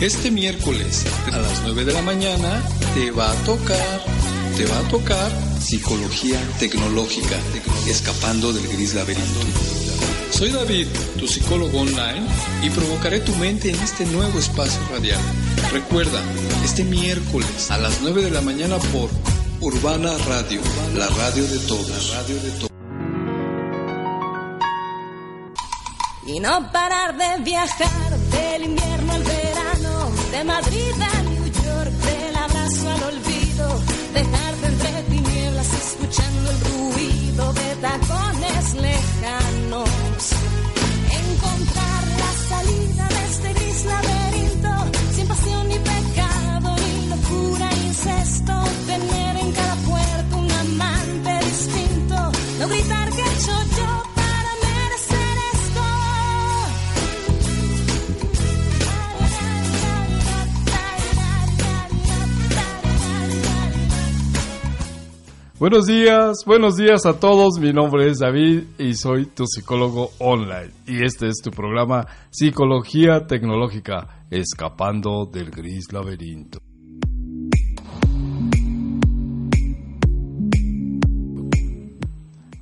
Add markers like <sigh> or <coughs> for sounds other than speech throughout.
Este miércoles a las 9 de la mañana te va a tocar, te va a tocar psicología tecnológica, escapando del gris laberinto. Soy David, tu psicólogo online, y provocaré tu mente en este nuevo espacio radial. Recuerda, este miércoles a las 9 de la mañana por Urbana Radio, la radio de todos. radio de. Y no parar de viajar del invierno de Madrid a New York, del abrazo al olvido, dejarte entre tinieblas escuchando el ruido de tacones lejanos. Buenos días, buenos días a todos. Mi nombre es David y soy tu psicólogo online. Y este es tu programa Psicología Tecnológica, escapando del gris laberinto.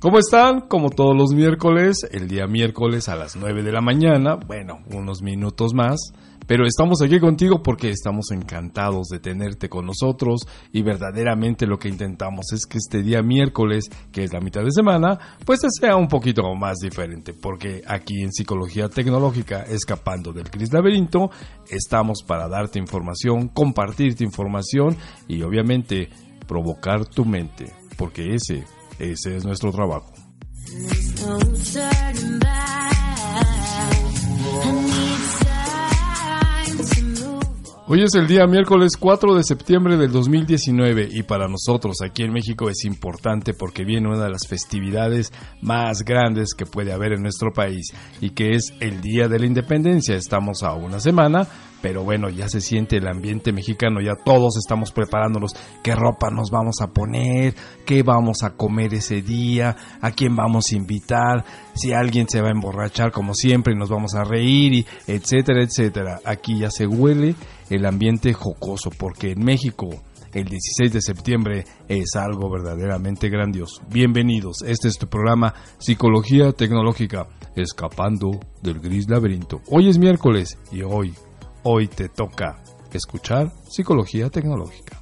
¿Cómo están? Como todos los miércoles, el día miércoles a las 9 de la mañana, bueno, unos minutos más, pero estamos aquí contigo porque estamos encantados de tenerte con nosotros y verdaderamente lo que intentamos es que este día miércoles, que es la mitad de semana, pues sea un poquito más diferente, porque aquí en Psicología Tecnológica, escapando del gris laberinto, estamos para darte información, compartirte información y obviamente provocar tu mente, porque ese ese es nuestro trabajo. Hoy es el día miércoles 4 de septiembre del 2019 y para nosotros aquí en México es importante porque viene una de las festividades más grandes que puede haber en nuestro país y que es el Día de la Independencia. Estamos a una semana, pero bueno, ya se siente el ambiente mexicano, ya todos estamos preparándonos qué ropa nos vamos a poner, qué vamos a comer ese día, a quién vamos a invitar, si alguien se va a emborrachar como siempre y nos vamos a reír, y etcétera, etcétera. Aquí ya se huele el ambiente jocoso porque en México el 16 de septiembre es algo verdaderamente grandioso. Bienvenidos, este es tu programa Psicología Tecnológica, escapando del gris laberinto. Hoy es miércoles y hoy Hoy te toca escuchar Psicología Tecnológica.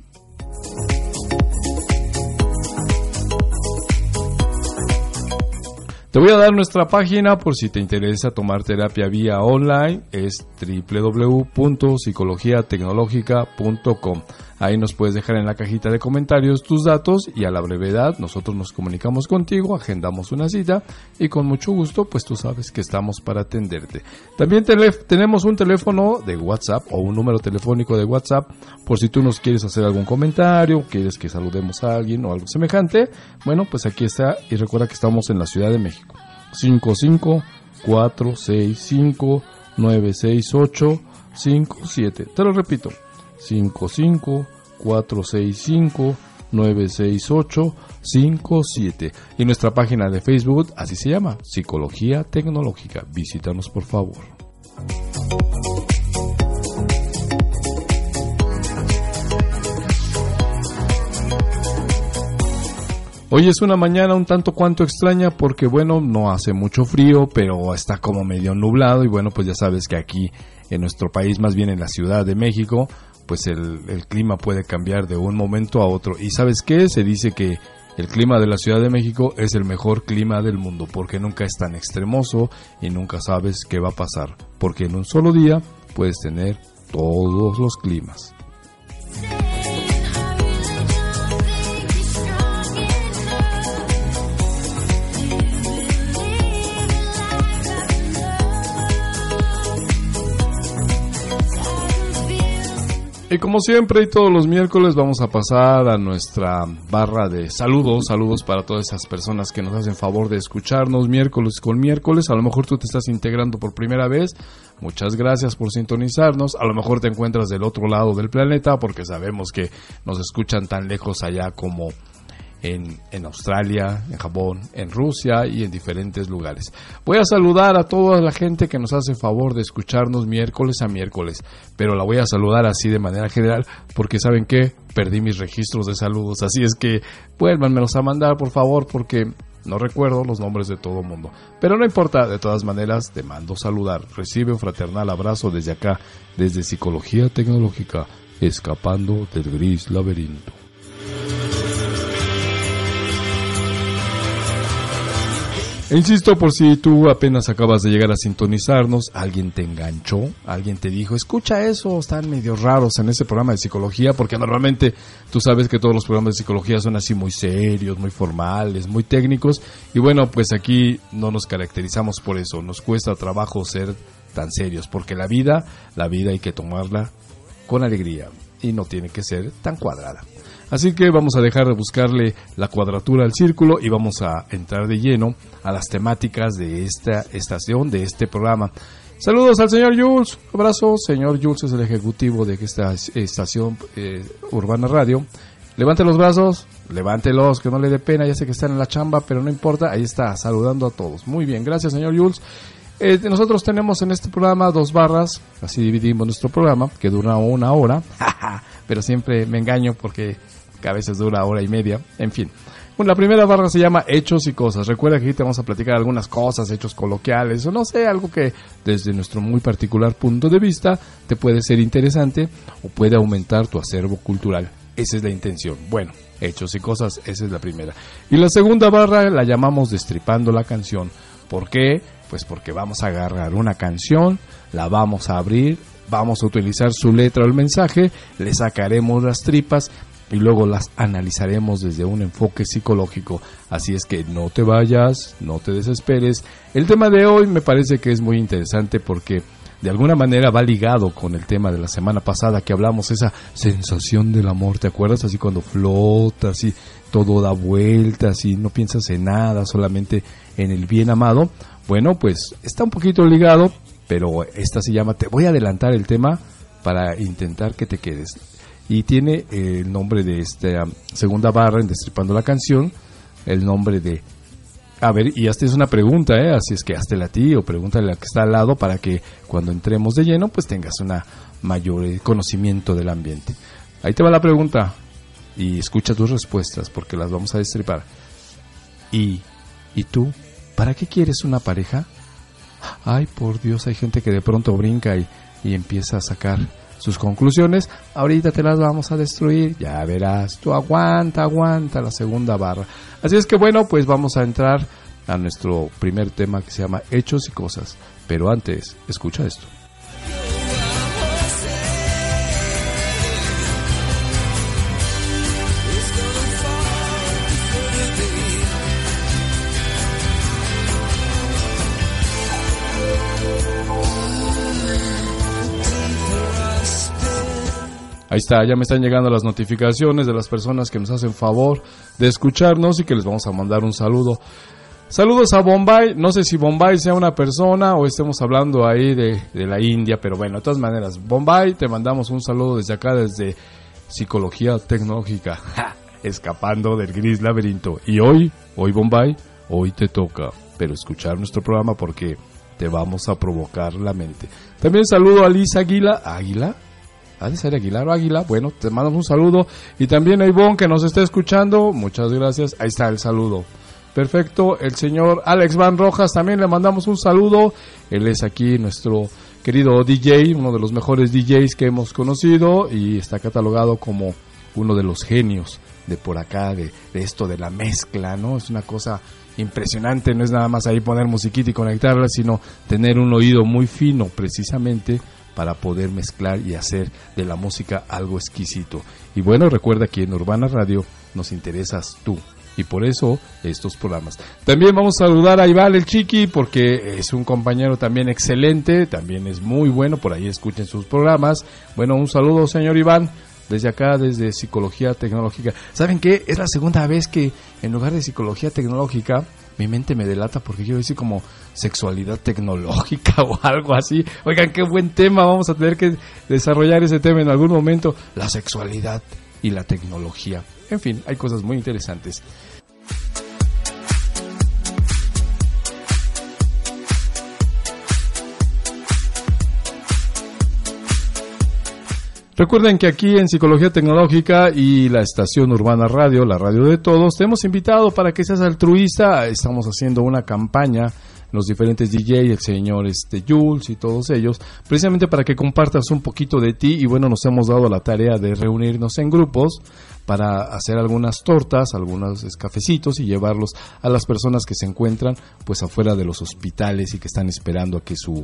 Te voy a dar nuestra página por si te interesa tomar terapia vía online. Es www.psicologiatecnologica.com. Ahí nos puedes dejar en la cajita de comentarios tus datos y a la brevedad nosotros nos comunicamos contigo, agendamos una cita y con mucho gusto pues tú sabes que estamos para atenderte. También tenemos un teléfono de WhatsApp o un número telefónico de WhatsApp por si tú nos quieres hacer algún comentario, quieres que saludemos a alguien o algo semejante. Bueno, pues aquí está y recuerda que estamos en la Ciudad de México. 55 465 968 57. Te lo repito. 55 465 968 57 y nuestra página de Facebook así se llama Psicología Tecnológica. Visítanos por favor. Hoy es una mañana un tanto cuanto extraña porque bueno, no hace mucho frío, pero está como medio nublado y bueno, pues ya sabes que aquí en nuestro país, más bien en la Ciudad de México, pues el, clima puede cambiar de un momento a otro. ¿Y sabes qué? Se dice que el clima de la Ciudad de México es el mejor clima del mundo porque nunca es tan extremoso y nunca sabes qué va a pasar. Porque en un solo día puedes tener todos los climas. Y como siempre y todos los miércoles vamos a pasar a nuestra barra de saludos, saludos para todas esas personas que nos hacen favor de escucharnos miércoles con miércoles. A lo mejor tú te estás integrando por primera vez. Muchas gracias por sintonizarnos. A lo mejor te encuentras del otro lado del planeta porque sabemos que nos escuchan tan lejos allá como en, Australia, en Japón, en Rusia y en diferentes lugares. Voy a saludar a toda la gente que nos hace favor de escucharnos miércoles a miércoles, pero la voy a saludar así de manera general porque saben que perdí mis registros de saludos, así es que vuélvanmelos a mandar por favor porque no recuerdo los nombres de todo mundo. Pero no importa, de todas maneras, te mando saludar. Recibe un fraternal abrazo desde acá, desde Psicología Tecnológica, escapando del gris laberinto. Insisto, por si tú apenas acabas de llegar a sintonizarnos, alguien te enganchó, alguien te dijo, escucha eso, están medio raros en ese programa de psicología, porque normalmente tú sabes que todos los programas de psicología son así muy serios, muy formales, muy técnicos, y bueno, pues aquí no nos caracterizamos por eso, nos cuesta trabajo ser tan serios, porque la vida, la vida hay que tomarla con alegría, y no tiene que ser tan cuadrada. Así que vamos a dejar de buscarle la cuadratura al círculo y vamos a entrar de lleno a las temáticas de esta estación, de este programa. Saludos al señor Jules, abrazo, señor Jules es el ejecutivo de esta estación eh, Urbana Radio. Levante los brazos, levántelos, que no le dé pena, ya sé que están en la chamba, pero no importa, ahí está, saludando a todos. Muy bien, gracias señor Jules. Eh, nosotros tenemos en este programa dos barras, así dividimos nuestro programa, que dura una hora, <laughs> pero siempre me engaño porque que a veces dura hora y media, en fin. Bueno, la primera barra se llama Hechos y Cosas. Recuerda que aquí te vamos a platicar algunas cosas, hechos coloquiales, o no sé, algo que desde nuestro muy particular punto de vista te puede ser interesante o puede aumentar tu acervo cultural. Esa es la intención. Bueno, Hechos y Cosas, esa es la primera. Y la segunda barra la llamamos Destripando la canción. ¿Por qué? Pues porque vamos a agarrar una canción, la vamos a abrir, vamos a utilizar su letra o el mensaje, le sacaremos las tripas y luego las analizaremos desde un enfoque psicológico. Así es que no te vayas, no te desesperes. El tema de hoy me parece que es muy interesante porque de alguna manera va ligado con el tema de la semana pasada que hablamos, esa sensación del amor, ¿te acuerdas? Así cuando flotas y todo da vueltas y no piensas en nada, solamente en el bien amado. Bueno, pues está un poquito ligado, pero esta se llama, te voy a adelantar el tema para intentar que te quedes y tiene el nombre de esta segunda barra en Destripando la canción, el nombre de... A ver, y hasta es una pregunta, ¿eh? así es que hazte a ti o pregúntale a la que está al lado para que cuando entremos de lleno pues tengas una mayor eh, conocimiento del ambiente. Ahí te va la pregunta y escucha tus respuestas porque las vamos a destripar. ¿Y, y tú? ¿Para qué quieres una pareja? Ay, por Dios, hay gente que de pronto brinca y, y empieza a sacar sus conclusiones. Ahorita te las vamos a destruir, ya verás. Tú aguanta, aguanta la segunda barra. Así es que bueno, pues vamos a entrar a nuestro primer tema que se llama Hechos y Cosas. Pero antes, escucha esto. Ahí está, ya me están llegando las notificaciones de las personas que nos hacen favor de escucharnos y que les vamos a mandar un saludo. Saludos a Bombay, no sé si Bombay sea una persona o estemos hablando ahí de, la India, pero bueno, de todas maneras, Bombay, te mandamos un saludo desde acá, desde Psicología Tecnológica, <laughs> escapando del gris laberinto. Y hoy, hoy Bombay, hoy te toca, pero escuchar nuestro programa porque te vamos a provocar la mente. También saludo a Lisa Águila, Águila, ¿Ha de ser Aguilar o Águila? Bueno, te mandamos un saludo. Y también a Ivonne que nos está escuchando. Muchas gracias. Ahí está el saludo. Perfecto. El señor Alex Van Rojas también le mandamos un saludo. Él es aquí nuestro querido DJ, uno de los mejores DJs que hemos conocido y está catalogado como uno de los genios de por acá, de, de esto de la mezcla, ¿no? Es una cosa impresionante, no es nada más ahí poner musiquita y conectarla, sino tener un oído muy fino precisamente para poder mezclar y hacer de la música algo exquisito. Y bueno, recuerda que en Urbana Radio nos interesas tú. Y por eso estos programas. También vamos a saludar a Iván el Chiqui porque es un compañero también excelente, también es muy bueno, por ahí escuchen sus programas. Bueno, un saludo señor Iván desde acá, desde Psicología Tecnológica. ¿Saben qué? Es la segunda vez que en lugar de Psicología Tecnológica mi mente me delata porque quiero decir como sexualidad tecnológica <laughs> o algo así. Oigan, qué buen tema, vamos a tener que desarrollar ese tema en algún momento. La sexualidad y la tecnología. En fin, hay cosas muy interesantes. Recuerden que aquí en Psicología Tecnológica y la estación Urbana Radio, la radio de todos, te hemos invitado para que seas altruista. Estamos haciendo una campaña, los diferentes DJ, el señor este, Jules y todos ellos, precisamente para que compartas un poquito de ti. Y bueno, nos hemos dado la tarea de reunirnos en grupos para hacer algunas tortas, algunos cafecitos y llevarlos a las personas que se encuentran pues afuera de los hospitales y que están esperando a que su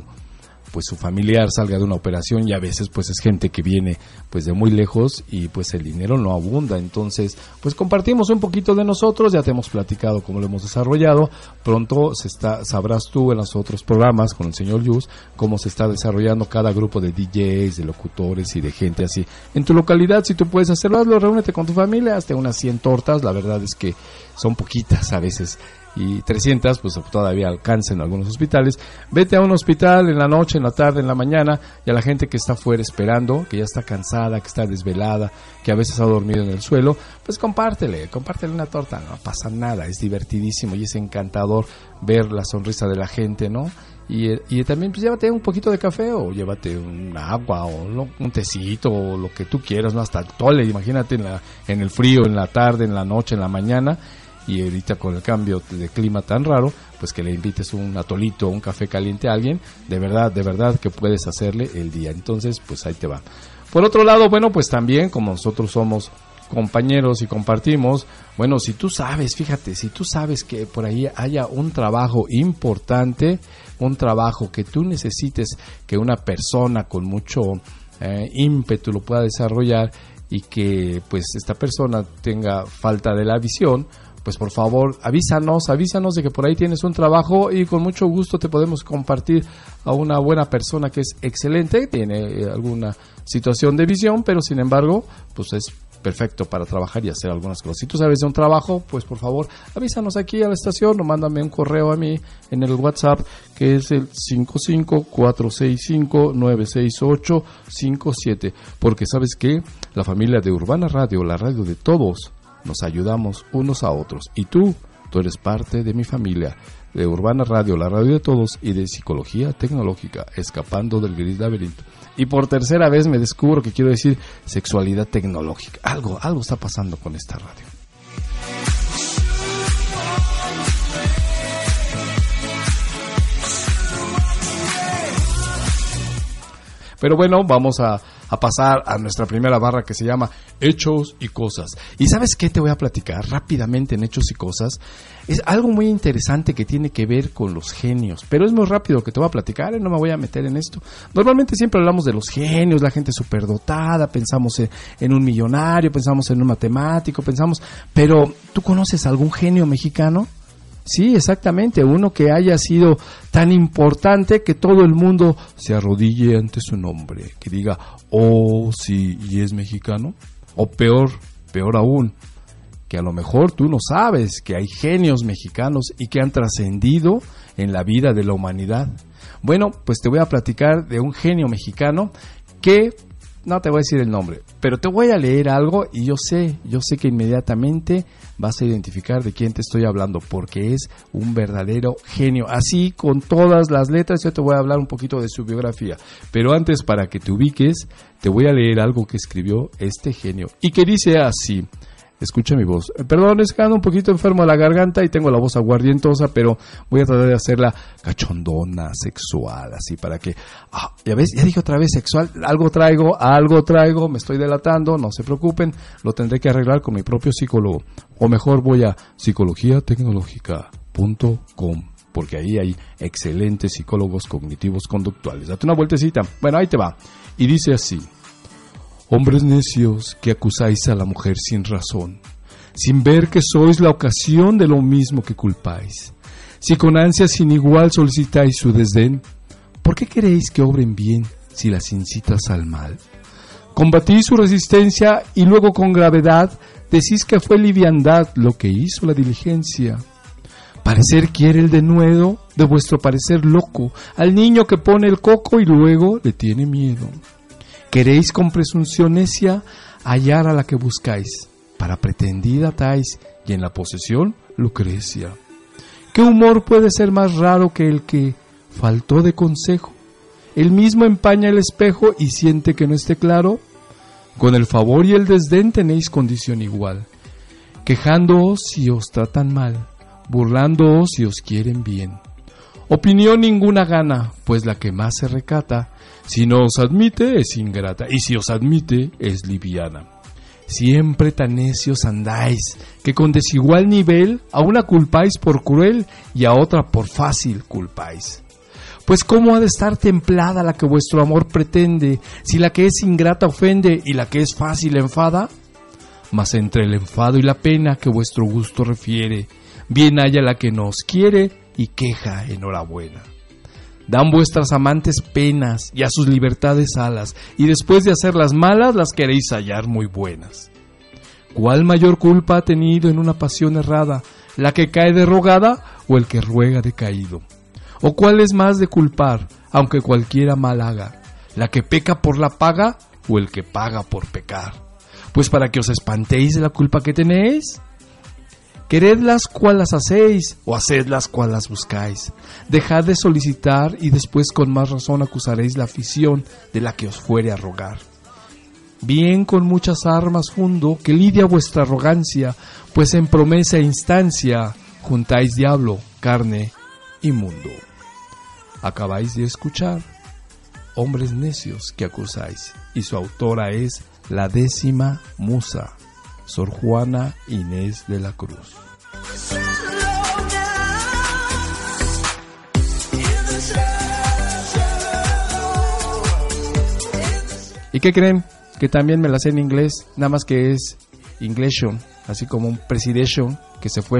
pues su familiar salga de una operación y a veces pues es gente que viene pues de muy lejos y pues el dinero no abunda. Entonces pues compartimos un poquito de nosotros ya te hemos platicado cómo lo hemos desarrollado. Pronto se está sabrás tú en los otros programas con el señor Yus cómo se está desarrollando cada grupo de DJs de locutores y de gente así en tu localidad. Si tú puedes hacerlo hazlo. Reúnete con tu familia hazte unas 100 tortas. La verdad es que son poquitas a veces y 300 pues todavía alcanza algunos hospitales. Vete a un hospital en la noche, en la tarde, en la mañana y a la gente que está fuera esperando, que ya está cansada, que está desvelada, que a veces ha dormido en el suelo, pues compártele, compártele una torta, no pasa nada, es divertidísimo y es encantador ver la sonrisa de la gente, ¿no? Y, y, también pues llévate un poquito de café o llévate un agua o un tecito o lo que tú quieras, ¿no? Hasta tole, imagínate en, la, en el frío, en la tarde, en la noche, en la mañana y ahorita con el cambio de clima tan raro, pues que le invites un atolito o un café caliente a alguien, de verdad, de verdad que puedes hacerle el día. Entonces, pues ahí te va. Por otro lado, bueno, pues también como nosotros somos compañeros y compartimos, bueno, si tú sabes, fíjate, si tú sabes que por ahí haya un trabajo importante, un trabajo que tú necesites que una persona con mucho eh, ímpetu lo pueda desarrollar y que pues esta persona tenga falta de la visión, pues por favor avísanos, avísanos de que por ahí tienes un trabajo y con mucho gusto te podemos compartir a una buena persona que es excelente, tiene eh, alguna situación de visión, pero sin embargo, pues es perfecto para trabajar y hacer algunas cosas. Si tú sabes de un trabajo, pues por favor avísanos aquí a la estación o mándame un correo a mí en el WhatsApp que es el 55465968557. Porque sabes que la familia de Urbana Radio, la radio de todos, nos ayudamos unos a otros. Y tú, tú eres parte de mi familia, de Urbana Radio, la radio de todos, y de Psicología Tecnológica, escapando del gris laberinto. Y por tercera vez me descubro que quiero decir sexualidad tecnológica. Algo, algo está pasando con esta radio. Pero bueno, vamos a, pasar a nuestra primera barra que se llama Hechos y Cosas. ¿Y sabes qué te voy a platicar rápidamente en Hechos y Cosas? Es algo muy interesante que tiene que ver con los genios, pero es muy rápido que te voy a platicar, ¿eh? no me voy a meter en esto. Normalmente siempre hablamos de los genios, la gente superdotada, pensamos en, en un millonario, pensamos en un matemático, pensamos, pero ¿tú conoces algún genio mexicano? Sí, exactamente, uno que haya sido tan importante que todo el mundo se arrodille ante su nombre, que diga, oh, sí, y es mexicano. O peor, peor aún, que a lo mejor tú no sabes que hay genios mexicanos y que han trascendido en la vida de la humanidad. Bueno, pues te voy a platicar de un genio mexicano que no te voy a decir el nombre, pero te voy a leer algo y yo sé, yo sé que inmediatamente vas a identificar de quién te estoy hablando, porque es un verdadero genio. Así, con todas las letras, yo te voy a hablar un poquito de su biografía. Pero antes, para que te ubiques, te voy a leer algo que escribió este genio y que dice así. Escucha mi voz. Perdón, es que ando un poquito enfermo de la garganta y tengo la voz aguardientosa, pero voy a tratar de hacerla cachondona, sexual, así para que... Ah, ya ves, ya dije otra vez sexual, algo traigo, algo traigo, me estoy delatando, no se preocupen, lo tendré que arreglar con mi propio psicólogo. O mejor voy a psicologiatecnológica.com porque ahí hay excelentes psicólogos cognitivos conductuales. Date una vueltecita. Bueno, ahí te va. Y dice así. Hombres necios que acusáis a la mujer sin razón, sin ver que sois la ocasión de lo mismo que culpáis. Si con ansia sin igual solicitáis su desdén, ¿por qué queréis que obren bien si las incitas al mal? Combatís su resistencia y luego con gravedad decís que fue liviandad lo que hizo la diligencia. Parecer quiere el denuedo de vuestro parecer loco al niño que pone el coco y luego le tiene miedo. Queréis con presunción necia hallar a la que buscáis, para pretendida tais y en la posesión Lucrecia. ¿Qué humor puede ser más raro que el que faltó de consejo? El mismo empaña el espejo y siente que no esté claro. Con el favor y el desdén tenéis condición igual, quejándoos si os tratan mal, burlándoos si os quieren bien. Opinión ninguna gana, pues la que más se recata, si no os admite es ingrata, y si os admite es liviana. Siempre tan necios andáis, que con desigual nivel a una culpáis por cruel y a otra por fácil culpáis. Pues cómo ha de estar templada la que vuestro amor pretende, si la que es ingrata ofende y la que es fácil enfada? Mas entre el enfado y la pena que vuestro gusto refiere, bien haya la que nos quiere y queja enhorabuena. Dan vuestras amantes penas y a sus libertades alas, y después de hacerlas malas las queréis hallar muy buenas. ¿Cuál mayor culpa ha tenido en una pasión errada, la que cae de rogada o el que ruega de caído? ¿O cuál es más de culpar, aunque cualquiera mal haga, la que peca por la paga o el que paga por pecar? Pues para que os espantéis de la culpa que tenéis, Queredlas cual las hacéis, o hacedlas cual las buscáis. Dejad de solicitar y después con más razón acusaréis la afición de la que os fuere a rogar. Bien con muchas armas fundo que lidia vuestra arrogancia, pues en promesa e instancia juntáis diablo, carne y mundo. Acabáis de escuchar Hombres necios que acusáis, y su autora es la décima musa Sor Juana Inés de la Cruz. ¿Y qué creen? Que también me la sé en inglés, nada más que es Englishon, así como un presidential que se fue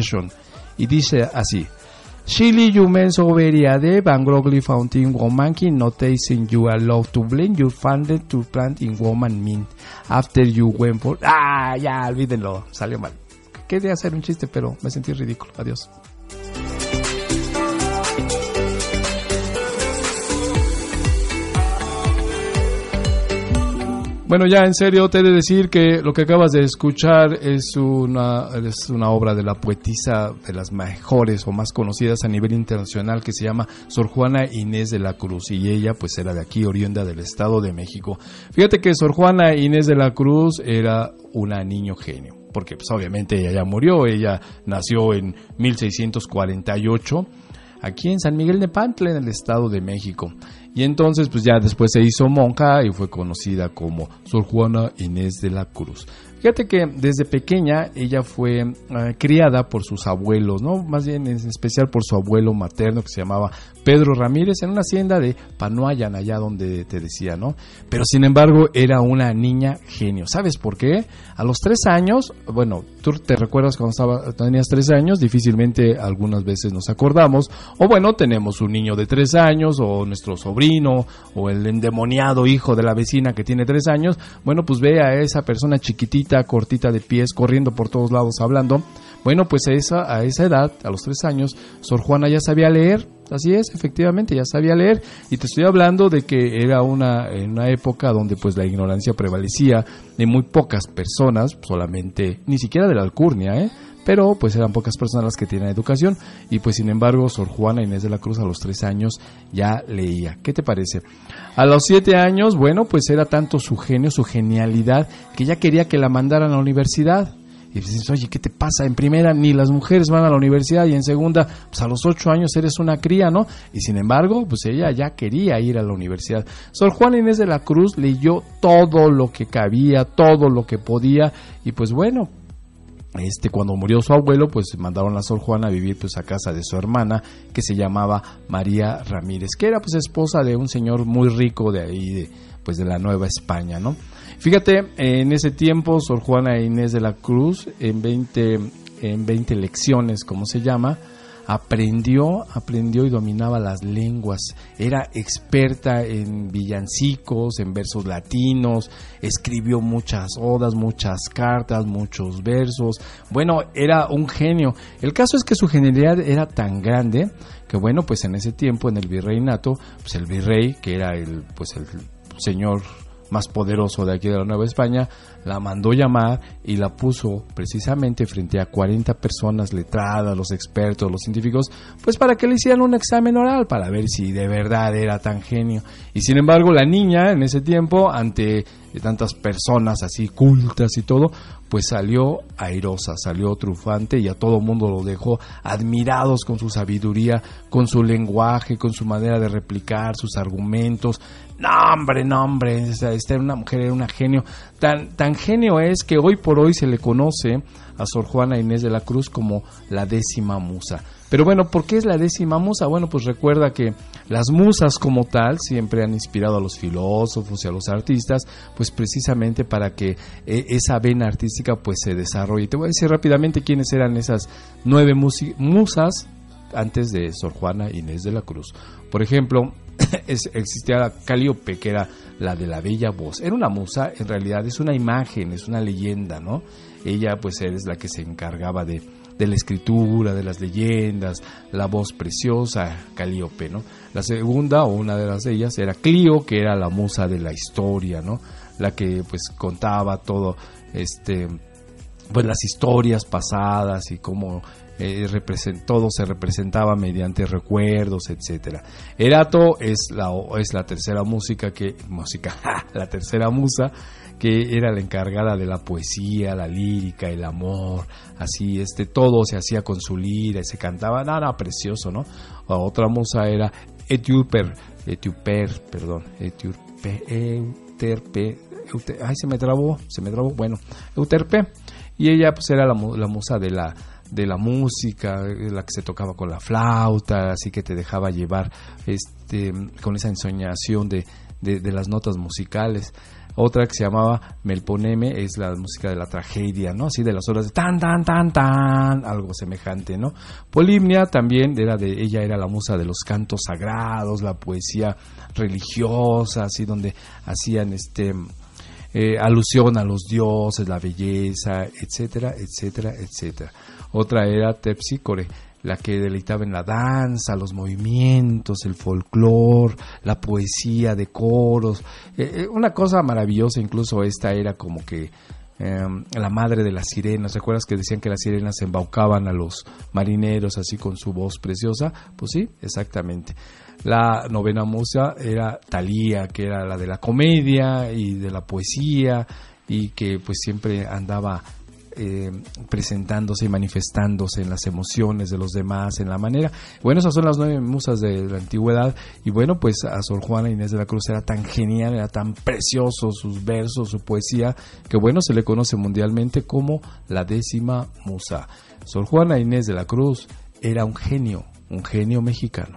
Y dice así: Shili yumen de bangrogli fountain woman kin noticing you are love to blame you funded to plant in woman mean after you went for ah ya olvídenlo salió mal quería hacer un chiste pero me sentí ridículo. Adiós. Bueno, ya en serio te he de decir que lo que acabas de escuchar es una, es una obra de la poetisa de las mejores o más conocidas a nivel internacional que se llama Sor Juana Inés de la Cruz y ella pues era de aquí, oriunda del Estado de México. Fíjate que Sor Juana Inés de la Cruz era una niño genio, porque pues obviamente ella ya murió, ella nació en 1648 aquí en San Miguel de Pantle, en el Estado de México. Y entonces, pues ya después se hizo monja y fue conocida como Sor Juana Inés de la Cruz. Fíjate que desde pequeña ella fue eh, criada por sus abuelos, ¿no? Más bien en especial por su abuelo materno que se llamaba Pedro Ramírez en una hacienda de Panuayan, allá donde te decía, ¿no? Pero sin embargo era una niña genio. ¿Sabes por qué? A los tres años, bueno, tú te recuerdas cuando estaba, tenías tres años, difícilmente algunas veces nos acordamos, o bueno, tenemos un niño de tres años, o nuestro sobrino, o el endemoniado hijo de la vecina que tiene tres años, bueno, pues ve a esa persona chiquitita cortita de pies, corriendo por todos lados hablando. Bueno, pues a esa, a esa edad, a los tres años, Sor Juana ya sabía leer, así es, efectivamente, ya sabía leer, y te estoy hablando de que era una, una época donde pues la ignorancia prevalecía de muy pocas personas, solamente, ni siquiera de la alcurnia, ¿eh? pero pues eran pocas personas las que tienen educación y pues sin embargo Sor Juana Inés de la Cruz a los tres años ya leía. ¿Qué te parece? A los siete años, bueno, pues era tanto su genio, su genialidad, que ya quería que la mandaran a la universidad. Y dices, oye, ¿qué te pasa? En primera, ni las mujeres van a la universidad y en segunda, pues a los ocho años eres una cría, ¿no? Y sin embargo, pues ella ya quería ir a la universidad. Sor Juana Inés de la Cruz leyó todo lo que cabía, todo lo que podía y pues bueno, este cuando murió su abuelo pues mandaron a Sor Juana a vivir pues a casa de su hermana que se llamaba María Ramírez que era pues esposa de un señor muy rico de ahí de pues de la Nueva España no fíjate en ese tiempo Sor Juana Inés de la Cruz en 20 en 20 lecciones como se llama aprendió, aprendió y dominaba las lenguas, era experta en villancicos, en versos latinos, escribió muchas odas, muchas cartas, muchos versos, bueno, era un genio. El caso es que su genialidad era tan grande que bueno, pues en ese tiempo en el virreinato, pues el virrey, que era el pues el señor más poderoso de aquí de la Nueva España, la mandó llamar y la puso precisamente frente a 40 personas letradas, los expertos, los científicos, pues para que le hicieran un examen oral para ver si de verdad era tan genio. Y sin embargo, la niña en ese tiempo, ante tantas personas así cultas y todo, pues salió airosa, salió trufante y a todo mundo lo dejó admirados con su sabiduría, con su lenguaje, con su manera de replicar sus argumentos. No, hombre, no, hombre, esta, era una mujer, era una genio. Tan, tan genio es que hoy por hoy se le conoce a Sor Juana Inés de la Cruz como la décima musa. Pero bueno, ¿por qué es la décima musa? Bueno, pues recuerda que las musas como tal siempre han inspirado a los filósofos y a los artistas, pues precisamente para que eh, esa vena artística pues se desarrolle. Te voy a decir rápidamente quiénes eran esas nueve musas antes de Sor Juana Inés de la Cruz. Por ejemplo, <coughs> existía Calíope, que era la de la bella voz. Era una musa, en realidad es una imagen, es una leyenda, ¿no? Ella pues es la que se encargaba de de la escritura, de las leyendas, la voz preciosa, Calíope, ¿no? La segunda, o una de las ellas, era Clio, que era la musa de la historia, ¿no? La que pues contaba todo, este, pues las historias pasadas y cómo eh, todo se representaba mediante recuerdos, etcétera. Erato es la es la tercera música que música, <laughs> la tercera musa que era la encargada de la poesía, la lírica, el amor, así, este, todo se hacía con su lira y se cantaba, nada, precioso, ¿no? otra musa era Etiuper, Etiuper, perdón, Etiuper, Euterpe, ay, se me trabó, se me trabó, bueno, Euterpe, y ella pues era la, la musa de la, de la música, la que se tocaba con la flauta, así que te dejaba llevar este, con esa ensoñación de, de las notas musicales. Otra que se llamaba Melponeme es la música de la tragedia, ¿no? Así de las horas de tan, tan, tan, tan, algo semejante, ¿no? Polimnia también era de, ella era la musa de los cantos sagrados, la poesía religiosa, así donde hacían este, eh, alusión a los dioses, la belleza, etcétera, etcétera, etcétera. Otra era Tepsicore, la que deleitaba en la danza, los movimientos, el folclore, la poesía de coros. Eh, eh, una cosa maravillosa, incluso esta era como que em, la madre de las sirenas. ¿Recuerdas que decían que las sirenas embaucaban a los marineros así con su voz preciosa? Pues sí, exactamente. La novena musa era Talía, que era la de la comedia y de la poesía y que pues siempre andaba eh, presentándose y manifestándose en las emociones de los demás, en la manera. Bueno, esas son las nueve musas de la antigüedad. Y bueno, pues a Sor Juana Inés de la Cruz era tan genial, era tan precioso sus versos, su poesía, que bueno, se le conoce mundialmente como la décima musa. Sor Juana Inés de la Cruz era un genio, un genio mexicano.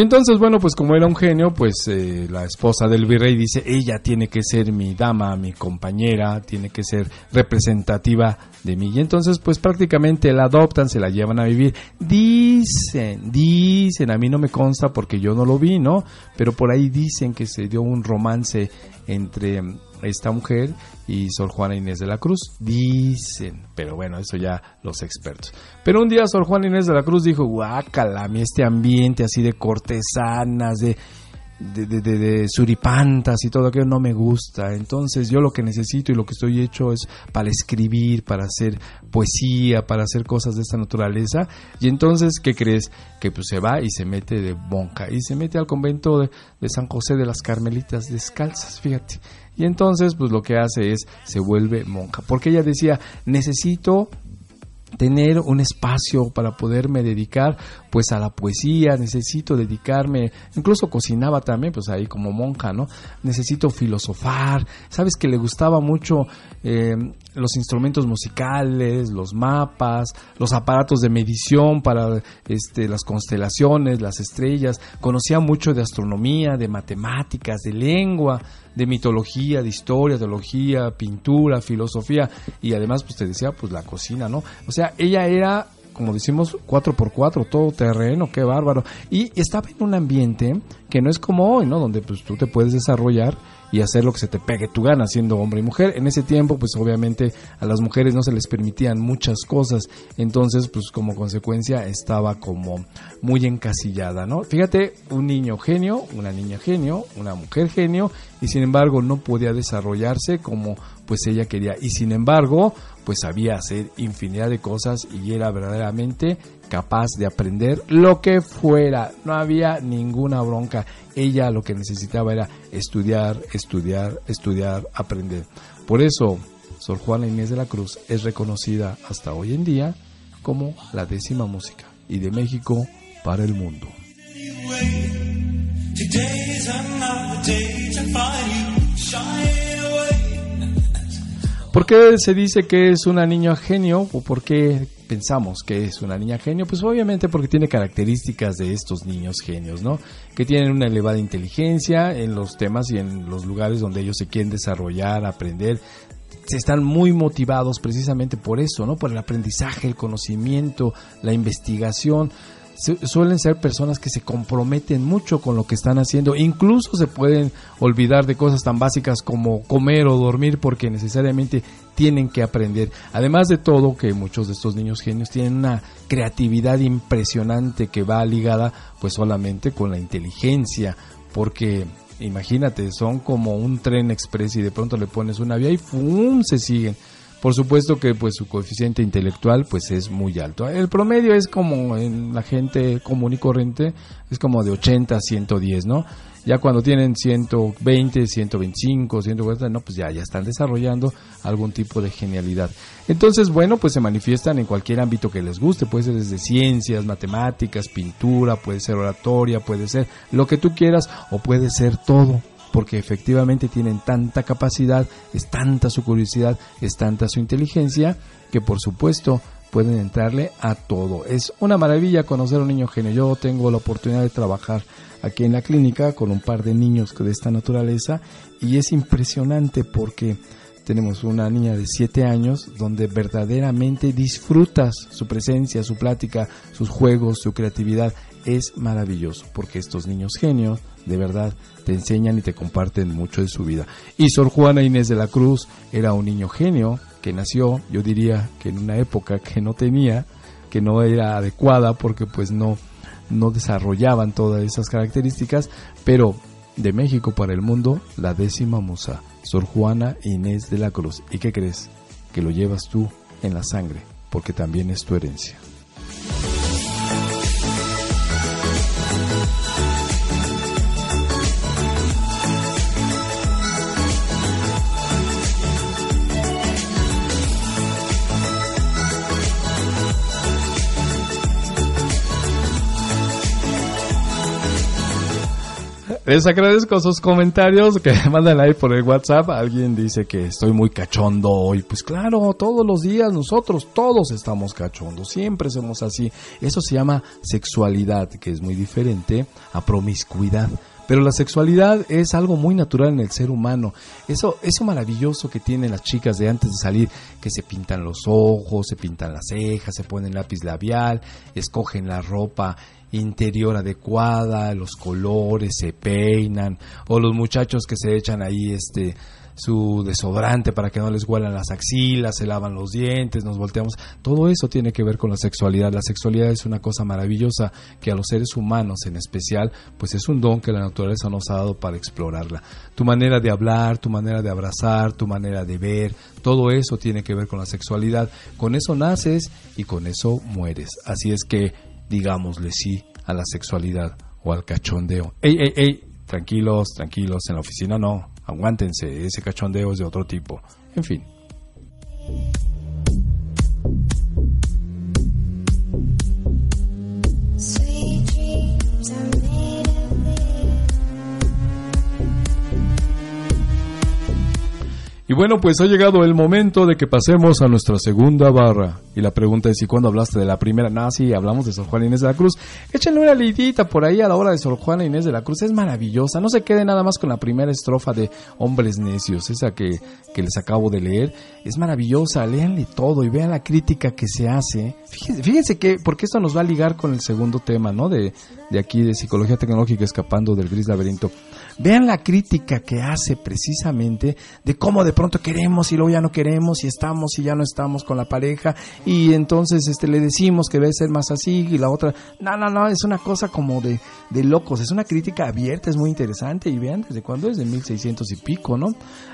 Y entonces, bueno, pues como era un genio, pues eh, la esposa del virrey dice, ella tiene que ser mi dama, mi compañera, tiene que ser representativa de mí. Y entonces, pues prácticamente la adoptan, se la llevan a vivir. Dicen, dicen, a mí no me consta porque yo no lo vi, ¿no? Pero por ahí dicen que se dio un romance entre esta mujer y Sor Juana Inés de la Cruz. Dicen, pero bueno, eso ya los expertos. Pero un día Sor Juana Inés de la Cruz dijo, guácala, mi este ambiente así de cortesanas, de de, de, de, suripantas y todo aquello no me gusta. Entonces yo lo que necesito y lo que estoy hecho es para escribir, para hacer poesía, para hacer cosas de esta naturaleza. Y entonces, ¿qué crees? Que pues se va y se mete de monja y se mete al convento de, de San José de las Carmelitas descalzas, fíjate. Y entonces, pues lo que hace es, se vuelve monja. Porque ella decía, necesito tener un espacio para poderme dedicar pues a la poesía, necesito dedicarme, incluso cocinaba también, pues ahí como monja, ¿no? Necesito filosofar, sabes que le gustaba mucho eh, los instrumentos musicales, los mapas, los aparatos de medición para este, las constelaciones, las estrellas, conocía mucho de astronomía, de matemáticas, de lengua, de mitología, de historia, teología, pintura, filosofía y además pues te decía pues la cocina, ¿no? O sea, ella era como decimos, 4x4, todo terreno, qué bárbaro. Y estaba en un ambiente que no es como hoy, ¿no? Donde pues tú te puedes desarrollar y hacer lo que se te pegue tu gana siendo hombre y mujer. En ese tiempo, pues obviamente a las mujeres no se les permitían muchas cosas, entonces pues como consecuencia estaba como muy encasillada, ¿no? Fíjate, un niño genio, una niña genio, una mujer genio y sin embargo no podía desarrollarse como pues ella quería y sin embargo pues sabía hacer infinidad de cosas y era verdaderamente capaz de aprender lo que fuera, no había ninguna bronca, ella lo que necesitaba era estudiar, estudiar, estudiar, aprender. Por eso Sor Juana Inés de la Cruz es reconocida hasta hoy en día como la décima música y de México para el mundo. ¿Por qué se dice que es una niña genio o por qué pensamos que es una niña genio? Pues obviamente porque tiene características de estos niños genios, ¿no? Que tienen una elevada inteligencia en los temas y en los lugares donde ellos se quieren desarrollar, aprender, se están muy motivados precisamente por eso, ¿no? Por el aprendizaje, el conocimiento, la investigación suelen ser personas que se comprometen mucho con lo que están haciendo. Incluso se pueden olvidar de cosas tan básicas como comer o dormir porque necesariamente tienen que aprender. Además de todo, que muchos de estos niños genios tienen una creatividad impresionante que va ligada pues solamente con la inteligencia, porque imagínate, son como un tren express y de pronto le pones una vía y ¡fum! se siguen. Por supuesto que pues su coeficiente intelectual pues es muy alto. El promedio es como en la gente común y corriente es como de 80 a 110, ¿no? Ya cuando tienen 120, 125, 140, no, pues ya, ya están desarrollando algún tipo de genialidad. Entonces, bueno, pues se manifiestan en cualquier ámbito que les guste, puede ser desde ciencias, matemáticas, pintura, puede ser oratoria, puede ser lo que tú quieras o puede ser todo porque efectivamente tienen tanta capacidad, es tanta su curiosidad, es tanta su inteligencia, que por supuesto pueden entrarle a todo. Es una maravilla conocer a un niño genio. Yo tengo la oportunidad de trabajar aquí en la clínica con un par de niños de esta naturaleza y es impresionante porque tenemos una niña de 7 años donde verdaderamente disfrutas su presencia, su plática, sus juegos, su creatividad. Es maravilloso porque estos niños genios de verdad te enseñan y te comparten mucho de su vida. Y Sor Juana Inés de la Cruz era un niño genio que nació, yo diría que en una época que no tenía, que no era adecuada porque pues no, no desarrollaban todas esas características, pero de México para el mundo, la décima musa, Sor Juana Inés de la Cruz. ¿Y qué crees? Que lo llevas tú en la sangre, porque también es tu herencia. Les agradezco sus comentarios que <laughs> mandan ahí por el WhatsApp. Alguien dice que estoy muy cachondo hoy. Pues claro, todos los días nosotros todos estamos cachondos. Siempre somos así. Eso se llama sexualidad, que es muy diferente a promiscuidad. Pero la sexualidad es algo muy natural en el ser humano. Eso, eso maravilloso que tienen las chicas de antes de salir, que se pintan los ojos, se pintan las cejas, se ponen lápiz labial, escogen la ropa interior adecuada, los colores, se peinan, o los muchachos que se echan ahí este su desodorante para que no les huelan las axilas, se lavan los dientes, nos volteamos. Todo eso tiene que ver con la sexualidad. La sexualidad es una cosa maravillosa que a los seres humanos en especial, pues es un don que la naturaleza nos ha dado para explorarla. Tu manera de hablar, tu manera de abrazar, tu manera de ver, todo eso tiene que ver con la sexualidad. Con eso naces y con eso mueres. Así es que digámosle sí a la sexualidad o al cachondeo. Ey, ey, ey, tranquilos, tranquilos, en la oficina no, aguántense, ese cachondeo es de otro tipo. En fin. Y bueno, pues ha llegado el momento de que pasemos a nuestra segunda barra. Y la pregunta es, ¿y cuándo hablaste de la primera? No, sí, hablamos de Sor Juana Inés de la Cruz. Échenle una leidita por ahí a la hora de Sor Juana Inés de la Cruz. Es maravillosa. No se quede nada más con la primera estrofa de Hombres Necios, esa que, que les acabo de leer. Es maravillosa. Léanle todo y vean la crítica que se hace. Fíjense, fíjense que, porque esto nos va a ligar con el segundo tema, ¿no? De, de aquí de Psicología Tecnológica Escapando del Gris Laberinto, vean la crítica que hace precisamente de cómo de pronto queremos y luego ya no queremos y estamos y ya no estamos con la pareja y entonces este le decimos que debe ser más así y la otra, no, no, no, es una cosa como de, de locos, es una crítica abierta, es muy interesante y vean desde cuándo es de 1600 y pico, ¿no?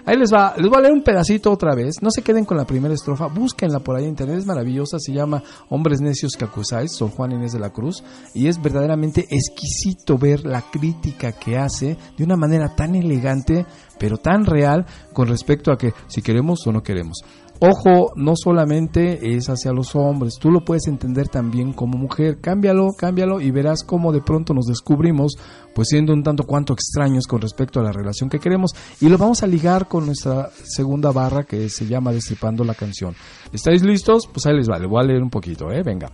Ahí les va, les voy a leer un pedacito otra vez, no se queden con la primera estrofa, búsquenla por ahí en internet, es maravillosa, se llama Hombres Necios que acusáis, Sor Juan Inés de la Cruz, y es verdaderamente exquisito ver la crítica que hace de una manera tan elegante, pero tan real con respecto a que si queremos o no queremos. Ojo, no solamente es hacia los hombres, tú lo puedes entender también como mujer. Cámbialo, cámbialo y verás cómo de pronto nos descubrimos, pues siendo un tanto cuanto extraños con respecto a la relación que queremos. Y lo vamos a ligar con nuestra segunda barra que se llama Destripando la canción. ¿Estáis listos? Pues ahí les va, voy a leer un poquito, ¿eh? Venga.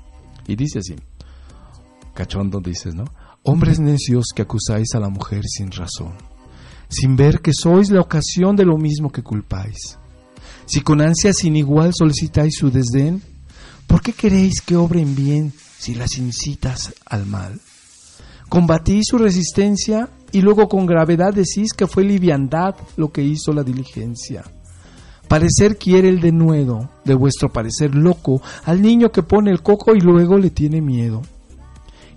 Y dice así. Cachondo dices, ¿no? Hombres necios que acusáis a la mujer sin razón, sin ver que sois la ocasión de lo mismo que culpáis. Si con ansia sin igual solicitáis su desdén, ¿por qué queréis que obren bien si las incitas al mal? Combatís su resistencia y luego con gravedad decís que fue liviandad lo que hizo la diligencia. Parecer quiere el denuedo de vuestro parecer loco al niño que pone el coco y luego le tiene miedo.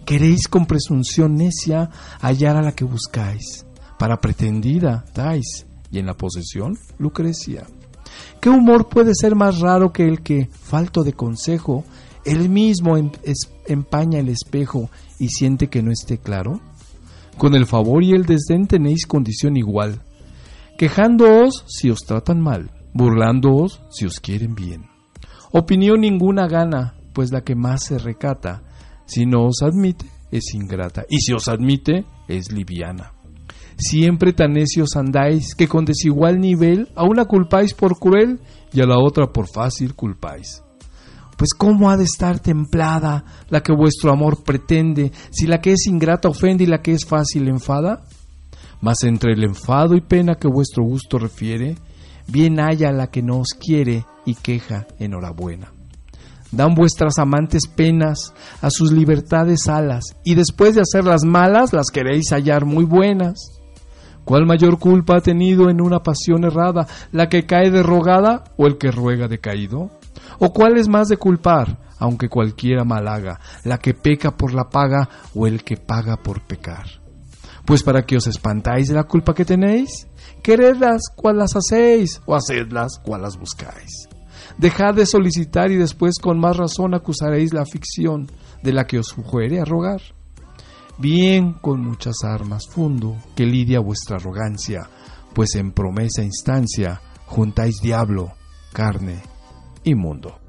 Queréis con presunción necia hallar a la que buscáis. Para pretendida dais, y en la posesión Lucrecia. ¿Qué humor puede ser más raro que el que, falto de consejo, él mismo em, empaña el espejo y siente que no esté claro? Con el favor y el desdén tenéis condición igual, quejándoos si os tratan mal, burlándoos si os quieren bien. Opinión ninguna gana, pues la que más se recata, si no os admite, es ingrata, y si os admite, es liviana. Siempre tan necios andáis que con desigual nivel a una culpáis por cruel y a la otra por fácil culpáis. Pues cómo ha de estar templada la que vuestro amor pretende, si la que es ingrata ofende y la que es fácil enfada? Mas entre el enfado y pena que vuestro gusto refiere, bien haya la que no os quiere y queja enhorabuena dan vuestras amantes penas, a sus libertades alas, y después de hacerlas malas las queréis hallar muy buenas. ¿Cuál mayor culpa ha tenido en una pasión errada, la que cae derrogada o el que ruega decaído? ¿O cuál es más de culpar, aunque cualquiera mal haga, la que peca por la paga o el que paga por pecar? Pues para que os espantáis de la culpa que tenéis, queredlas cual las hacéis, o hacedlas cual las buscáis. Dejad de solicitar y después con más razón acusaréis la ficción de la que os fuere a rogar. Bien con muchas armas fundo que lidia vuestra arrogancia, pues en promesa instancia juntáis diablo, carne y mundo.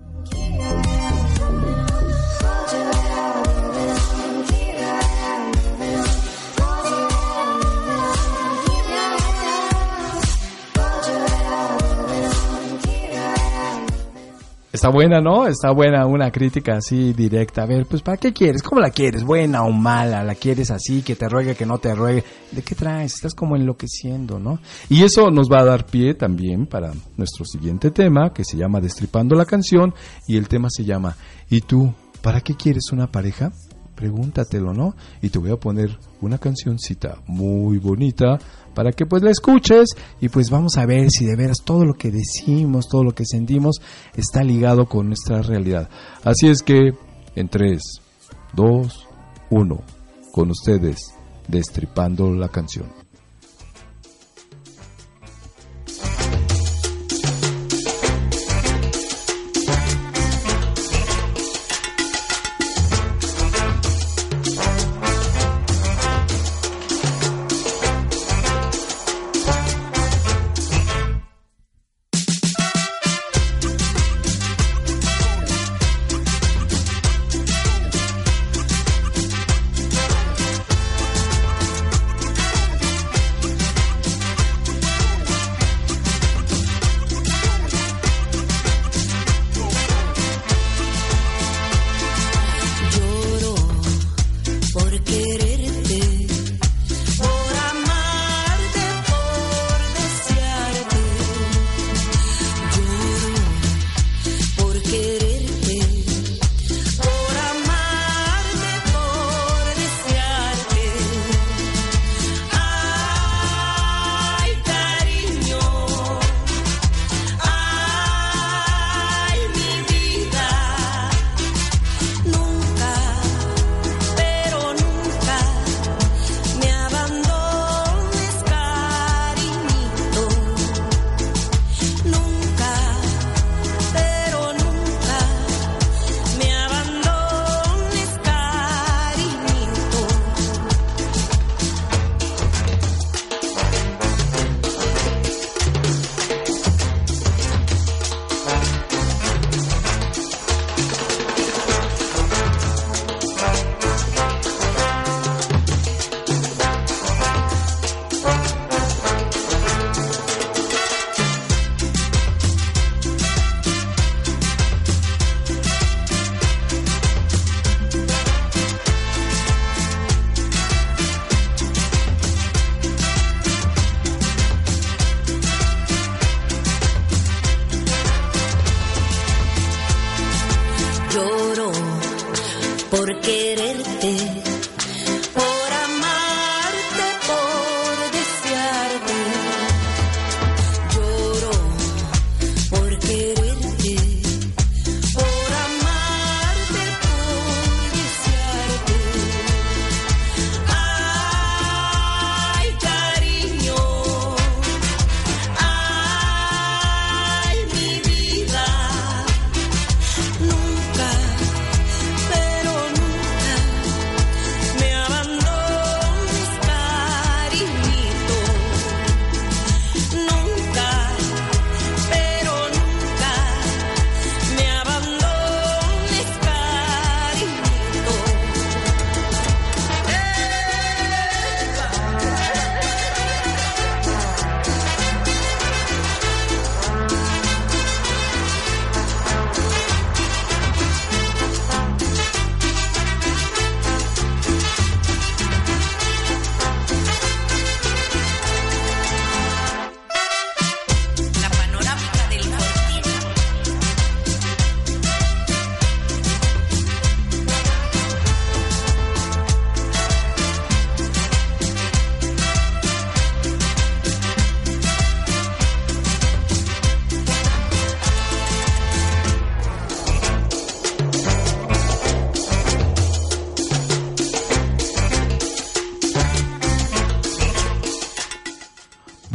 Está buena, ¿no? Está buena una crítica así directa. A ver, pues ¿para qué quieres? ¿Cómo la quieres? ¿Buena o mala? ¿La quieres así? ¿Que te ruegue, que no te ruegue? ¿De qué traes? Estás como enloqueciendo, ¿no? Y eso nos va a dar pie también para nuestro siguiente tema, que se llama Destripando la canción, y el tema se llama ¿Y tú, para qué quieres una pareja? Pregúntatelo, ¿no? Y te voy a poner una cancioncita muy bonita para que pues la escuches y pues vamos a ver si de veras todo lo que decimos, todo lo que sentimos está ligado con nuestra realidad. Así es que en 3, 2, 1, con ustedes, destripando la canción.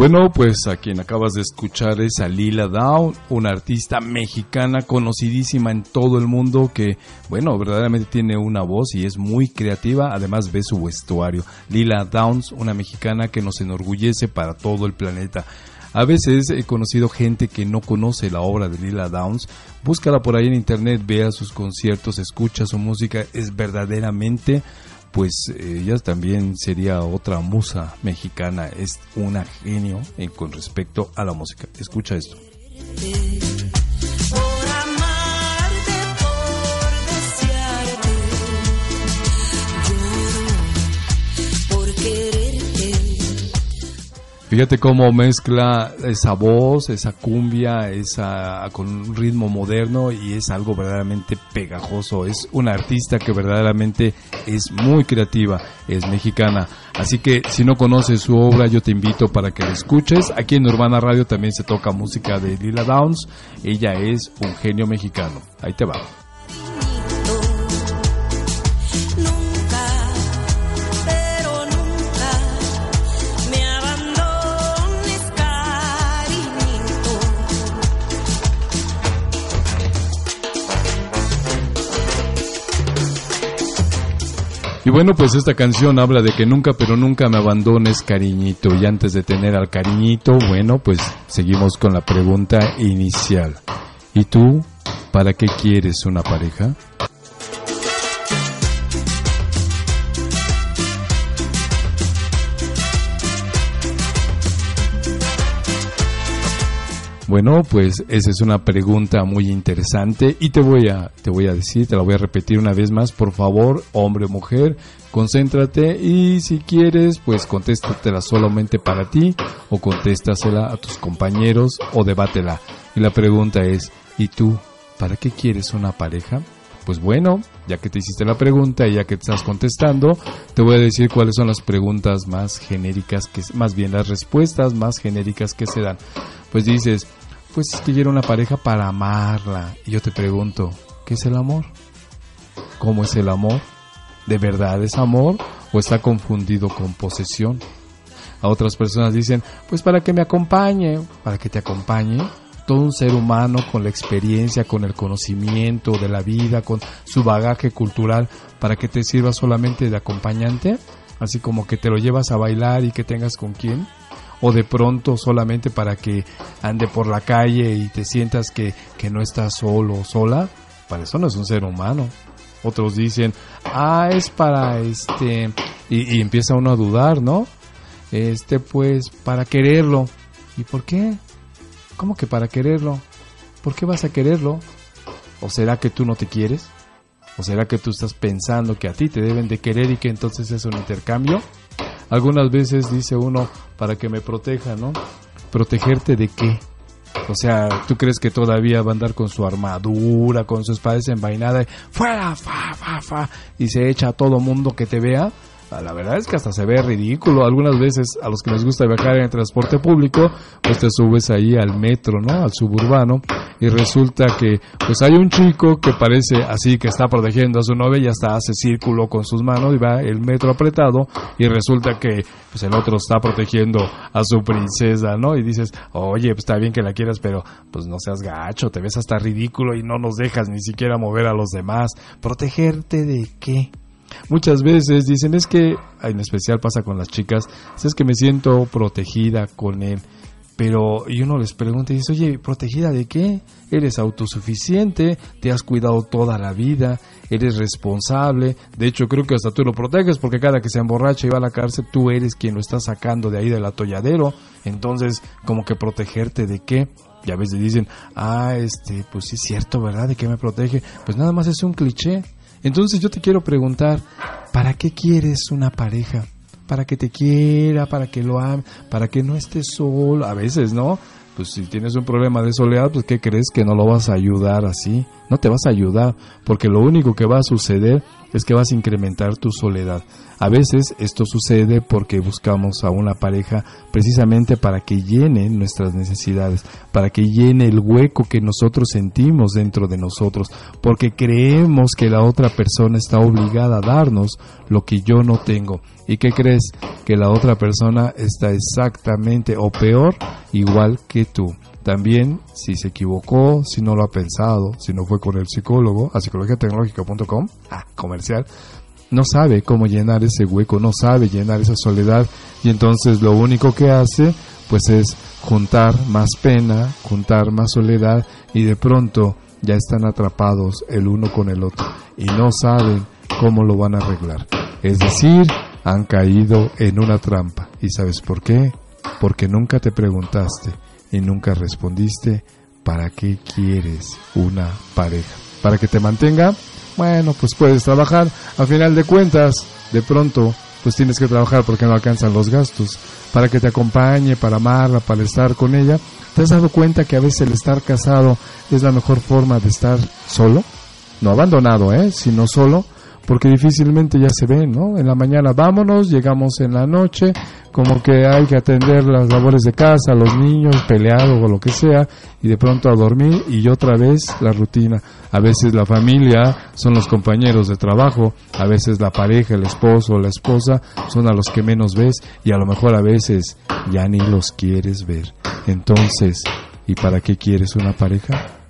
Bueno, pues a quien acabas de escuchar es a Lila Down, una artista mexicana conocidísima en todo el mundo que, bueno, verdaderamente tiene una voz y es muy creativa, además ve su vestuario. Lila Downs, una mexicana que nos enorgullece para todo el planeta. A veces he conocido gente que no conoce la obra de Lila Downs. Búscala por ahí en internet, vea sus conciertos, escucha su música. Es verdaderamente pues ella también sería otra musa mexicana, es una genio en, con respecto a la música. Escucha esto. Fíjate cómo mezcla esa voz, esa cumbia, esa con un ritmo moderno y es algo verdaderamente pegajoso. Es una artista que verdaderamente es muy creativa, es mexicana. Así que si no conoces su obra, yo te invito para que la escuches. Aquí en Urbana Radio también se toca música de Lila Downs. Ella es un genio mexicano. Ahí te va. Y bueno, pues esta canción habla de que nunca, pero nunca me abandones, cariñito. Y antes de tener al cariñito, bueno, pues seguimos con la pregunta inicial. ¿Y tú, para qué quieres una pareja? Bueno, pues esa es una pregunta muy interesante y te voy a te voy a decir, te la voy a repetir una vez más, por favor, hombre o mujer, concéntrate y si quieres, pues contéstatela solamente para ti o contéstasela a tus compañeros o debátela. Y la pregunta es, ¿y tú para qué quieres una pareja? Pues bueno, ya que te hiciste la pregunta y ya que te estás contestando, te voy a decir cuáles son las preguntas más genéricas, que más bien las respuestas más genéricas que se dan. Pues dices, pues es que quiero una pareja para amarla. Y yo te pregunto, ¿qué es el amor? ¿Cómo es el amor? ¿De verdad es amor o está confundido con posesión? A otras personas dicen, pues para que me acompañe, para que te acompañe todo un ser humano con la experiencia, con el conocimiento de la vida, con su bagaje cultural, para que te sirva solamente de acompañante, así como que te lo llevas a bailar y que tengas con quién o de pronto solamente para que ande por la calle y te sientas que, no estás solo o sola, para eso no es un ser humano. Otros dicen, ah, es para este, y, y empieza uno a dudar, ¿no? Este, pues, para quererlo. ¿Y por qué? ¿Cómo que para quererlo? ¿Por qué vas a quererlo? ¿O será que tú no te quieres? ¿O será que tú estás pensando que a ti te deben de querer y que entonces es un intercambio? Algunas veces dice uno, para que me proteja, ¿no? ¿Protegerte de qué? O sea, ¿tú crees que todavía va a andar con su armadura, con su espada desenvainada, y fuera, fa, fa, fa, y se echa a todo mundo que te vea? Ah, La verdad es que hasta se ve ridículo. Algunas veces a los que les gusta viajar en transporte público, pues te subes ahí al metro, ¿no? Al suburbano y resulta que pues hay un chico que parece así que está protegiendo a su novia y hasta hace círculo con sus manos y va el metro apretado y resulta que pues el otro está protegiendo a su princesa, ¿no? Y dices, oye, pues está bien que la quieras, pero pues no seas gacho, te ves hasta ridículo y no nos dejas ni siquiera mover a los demás. ¿Protegerte de qué? Muchas veces dicen es que, en especial pasa con las chicas, es que me siento protegida con él. Pero y uno les pregunta y dice, oye, ¿protegida de qué? Eres autosuficiente, te has cuidado toda la vida, eres responsable. De hecho, creo que hasta tú lo proteges porque cada que se emborracha y va a la cárcel, tú eres quien lo está sacando de ahí del atolladero. Entonces, como que protegerte de qué? Y a veces dicen, ah, este, pues sí es cierto, ¿verdad? ¿De qué me protege? Pues nada más es un cliché. Entonces yo te quiero preguntar, ¿para qué quieres una pareja? Para que te quiera, para que lo ame, para que no estés solo. A veces, ¿no? Pues si tienes un problema de soledad, pues ¿qué crees que no lo vas a ayudar así? No te vas a ayudar, porque lo único que va a suceder es que vas a incrementar tu soledad. A veces esto sucede porque buscamos a una pareja precisamente para que llene nuestras necesidades, para que llene el hueco que nosotros sentimos dentro de nosotros, porque creemos que la otra persona está obligada a darnos lo que yo no tengo. ¿Y qué crees? Que la otra persona está exactamente o peor igual que tú. También, si se equivocó, si no lo ha pensado, si no fue con el psicólogo, a psicologiatecnológica.com, ah, comercial, no sabe cómo llenar ese hueco, no sabe llenar esa soledad y entonces lo único que hace pues es juntar más pena, juntar más soledad y de pronto ya están atrapados el uno con el otro y no saben cómo lo van a arreglar. Es decir, han caído en una trampa. ¿Y sabes por qué? Porque nunca te preguntaste y nunca respondiste para qué quieres una pareja. ¿Para que te mantenga? Bueno, pues puedes trabajar. A final de cuentas, de pronto, pues tienes que trabajar porque no alcanzan los gastos. Para que te acompañe, para amarla, para estar con ella. ¿Te has dado cuenta que a veces el estar casado es la mejor forma de estar solo? No abandonado, ¿eh? Sino solo porque difícilmente ya se ven, ¿no? En la mañana vámonos, llegamos en la noche, como que hay que atender las labores de casa, los niños, pelear o lo que sea, y de pronto a dormir y otra vez la rutina. A veces la familia son los compañeros de trabajo, a veces la pareja, el esposo o la esposa son a los que menos ves y a lo mejor a veces ya ni los quieres ver. Entonces, ¿y para qué quieres una pareja?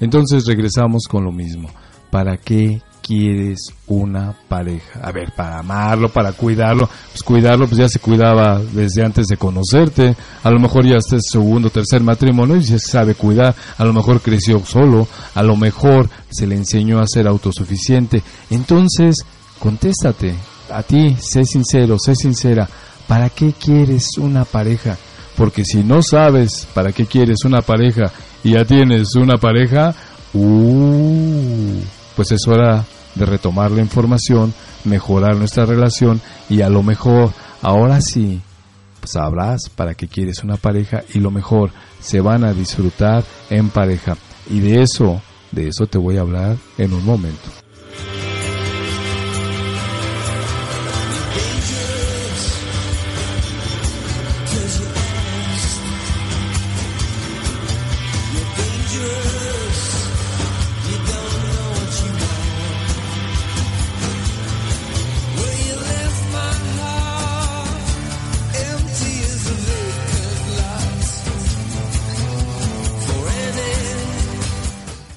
Entonces regresamos con lo mismo. ¿Para qué quieres una pareja? A ver, para amarlo, para cuidarlo. Pues cuidarlo, pues ya se cuidaba desde antes de conocerte. A lo mejor ya este es segundo, tercer matrimonio y se sabe cuidar. A lo mejor creció solo. A lo mejor se le enseñó a ser autosuficiente. Entonces, contéstate. A ti, sé sincero, sé sincera. ¿Para qué quieres una pareja? Porque si no sabes para qué quieres una pareja y ya tienes una pareja, uh, pues es hora de retomar la información, mejorar nuestra relación y a lo mejor, ahora sí, sabrás para qué quieres una pareja y lo mejor, se van a disfrutar en pareja. Y de eso, de eso te voy a hablar en un momento.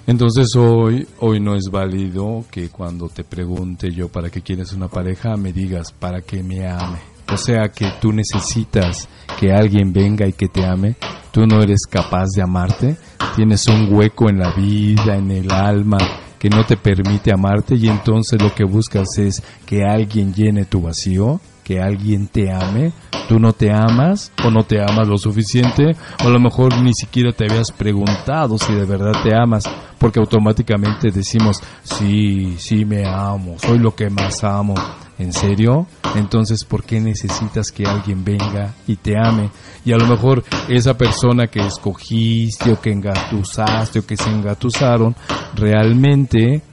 Entonces hoy, hoy no es válido que cuando te pregunte yo para qué quieres una pareja me digas para que me ame. O sea que tú necesitas que alguien venga y que te ame. Tú no eres capaz de amarte. Tienes un hueco en la vida, en el alma, que no te permite amarte y entonces lo que buscas es que alguien llene tu vacío. Que alguien te ame, tú no te amas o no te amas lo suficiente o a lo mejor ni siquiera te habías preguntado si de verdad te amas porque automáticamente decimos sí, sí me amo, soy lo que más amo. ¿En serio? Entonces, ¿por qué necesitas que alguien venga y te ame? Y a lo mejor esa persona que escogiste o que engatusaste o que se engatusaron, realmente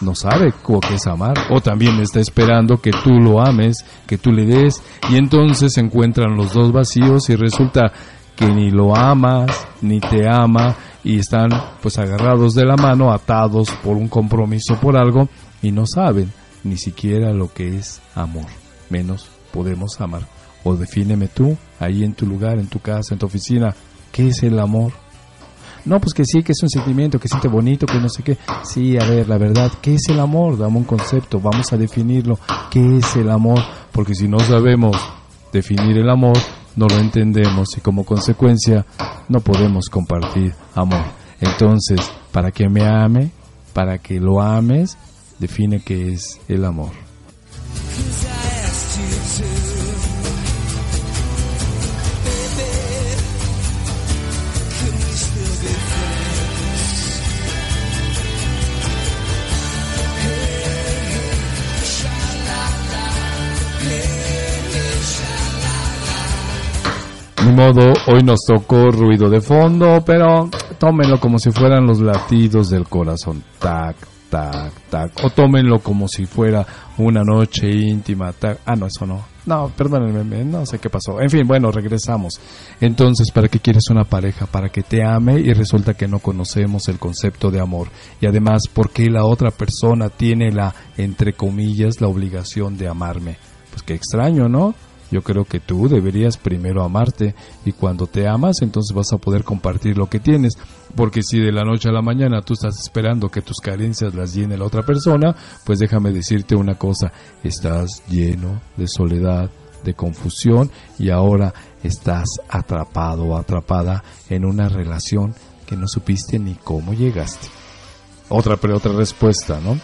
no sabe cómo es amar o también está esperando que tú lo ames, que tú le des y entonces se encuentran los dos vacíos y resulta que ni lo amas ni te ama y están pues agarrados de la mano, atados por un compromiso por algo y no saben ni siquiera lo que es amor, menos podemos amar. O defíneme tú, ahí en tu lugar, en tu casa, en tu oficina, ¿qué es el amor? No, pues que sí, que es un sentimiento, que siente bonito, que no sé qué. Sí, a ver, la verdad, ¿qué es el amor? Dame un concepto, vamos a definirlo. ¿Qué es el amor? Porque si no sabemos definir el amor, no lo entendemos y como consecuencia no podemos compartir amor. Entonces, para que me ame, para que lo ames, define qué es el amor. Ni modo, hoy nos tocó ruido de fondo, pero tómenlo como si fueran los latidos del corazón. Tac, tac, tac. O tómenlo como si fuera una noche íntima. Tac. Ah, no, eso no. No, perdónenme, no sé qué pasó. En fin, bueno, regresamos. Entonces, ¿para qué quieres una pareja? Para que te ame y resulta que no conocemos el concepto de amor. Y además, ¿por qué la otra persona tiene la, entre comillas, la obligación de amarme? Pues qué extraño, ¿no? Yo creo que tú deberías primero amarte y cuando te amas entonces vas a poder compartir lo que tienes. Porque si de la noche a la mañana tú estás esperando que tus carencias las llene la otra persona, pues déjame decirte una cosa, estás lleno de soledad, de confusión y ahora estás atrapado o atrapada en una relación que no supiste ni cómo llegaste. Otra, pero otra respuesta, ¿no?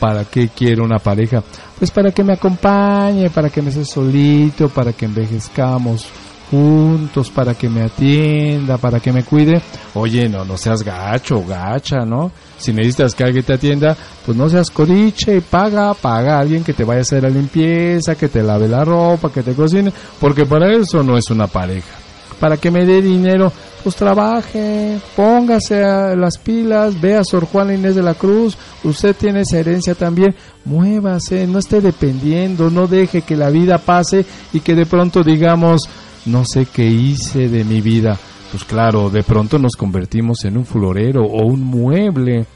¿Para qué quiero una pareja? Pues para que me acompañe, para que me sea solito, para que envejezcamos juntos, para que me atienda, para que me cuide. Oye, no, no seas gacho, gacha, ¿no? Si necesitas que alguien te atienda, pues no seas coriche y paga, paga a alguien que te vaya a hacer la limpieza, que te lave la ropa, que te cocine, porque para eso no es una pareja. Para que me dé dinero, pues trabaje, póngase a las pilas, vea a Sor Juana Inés de la Cruz, usted tiene esa herencia también, muévase, no esté dependiendo, no deje que la vida pase y que de pronto digamos, no sé qué hice de mi vida. Pues claro, de pronto nos convertimos en un florero o un mueble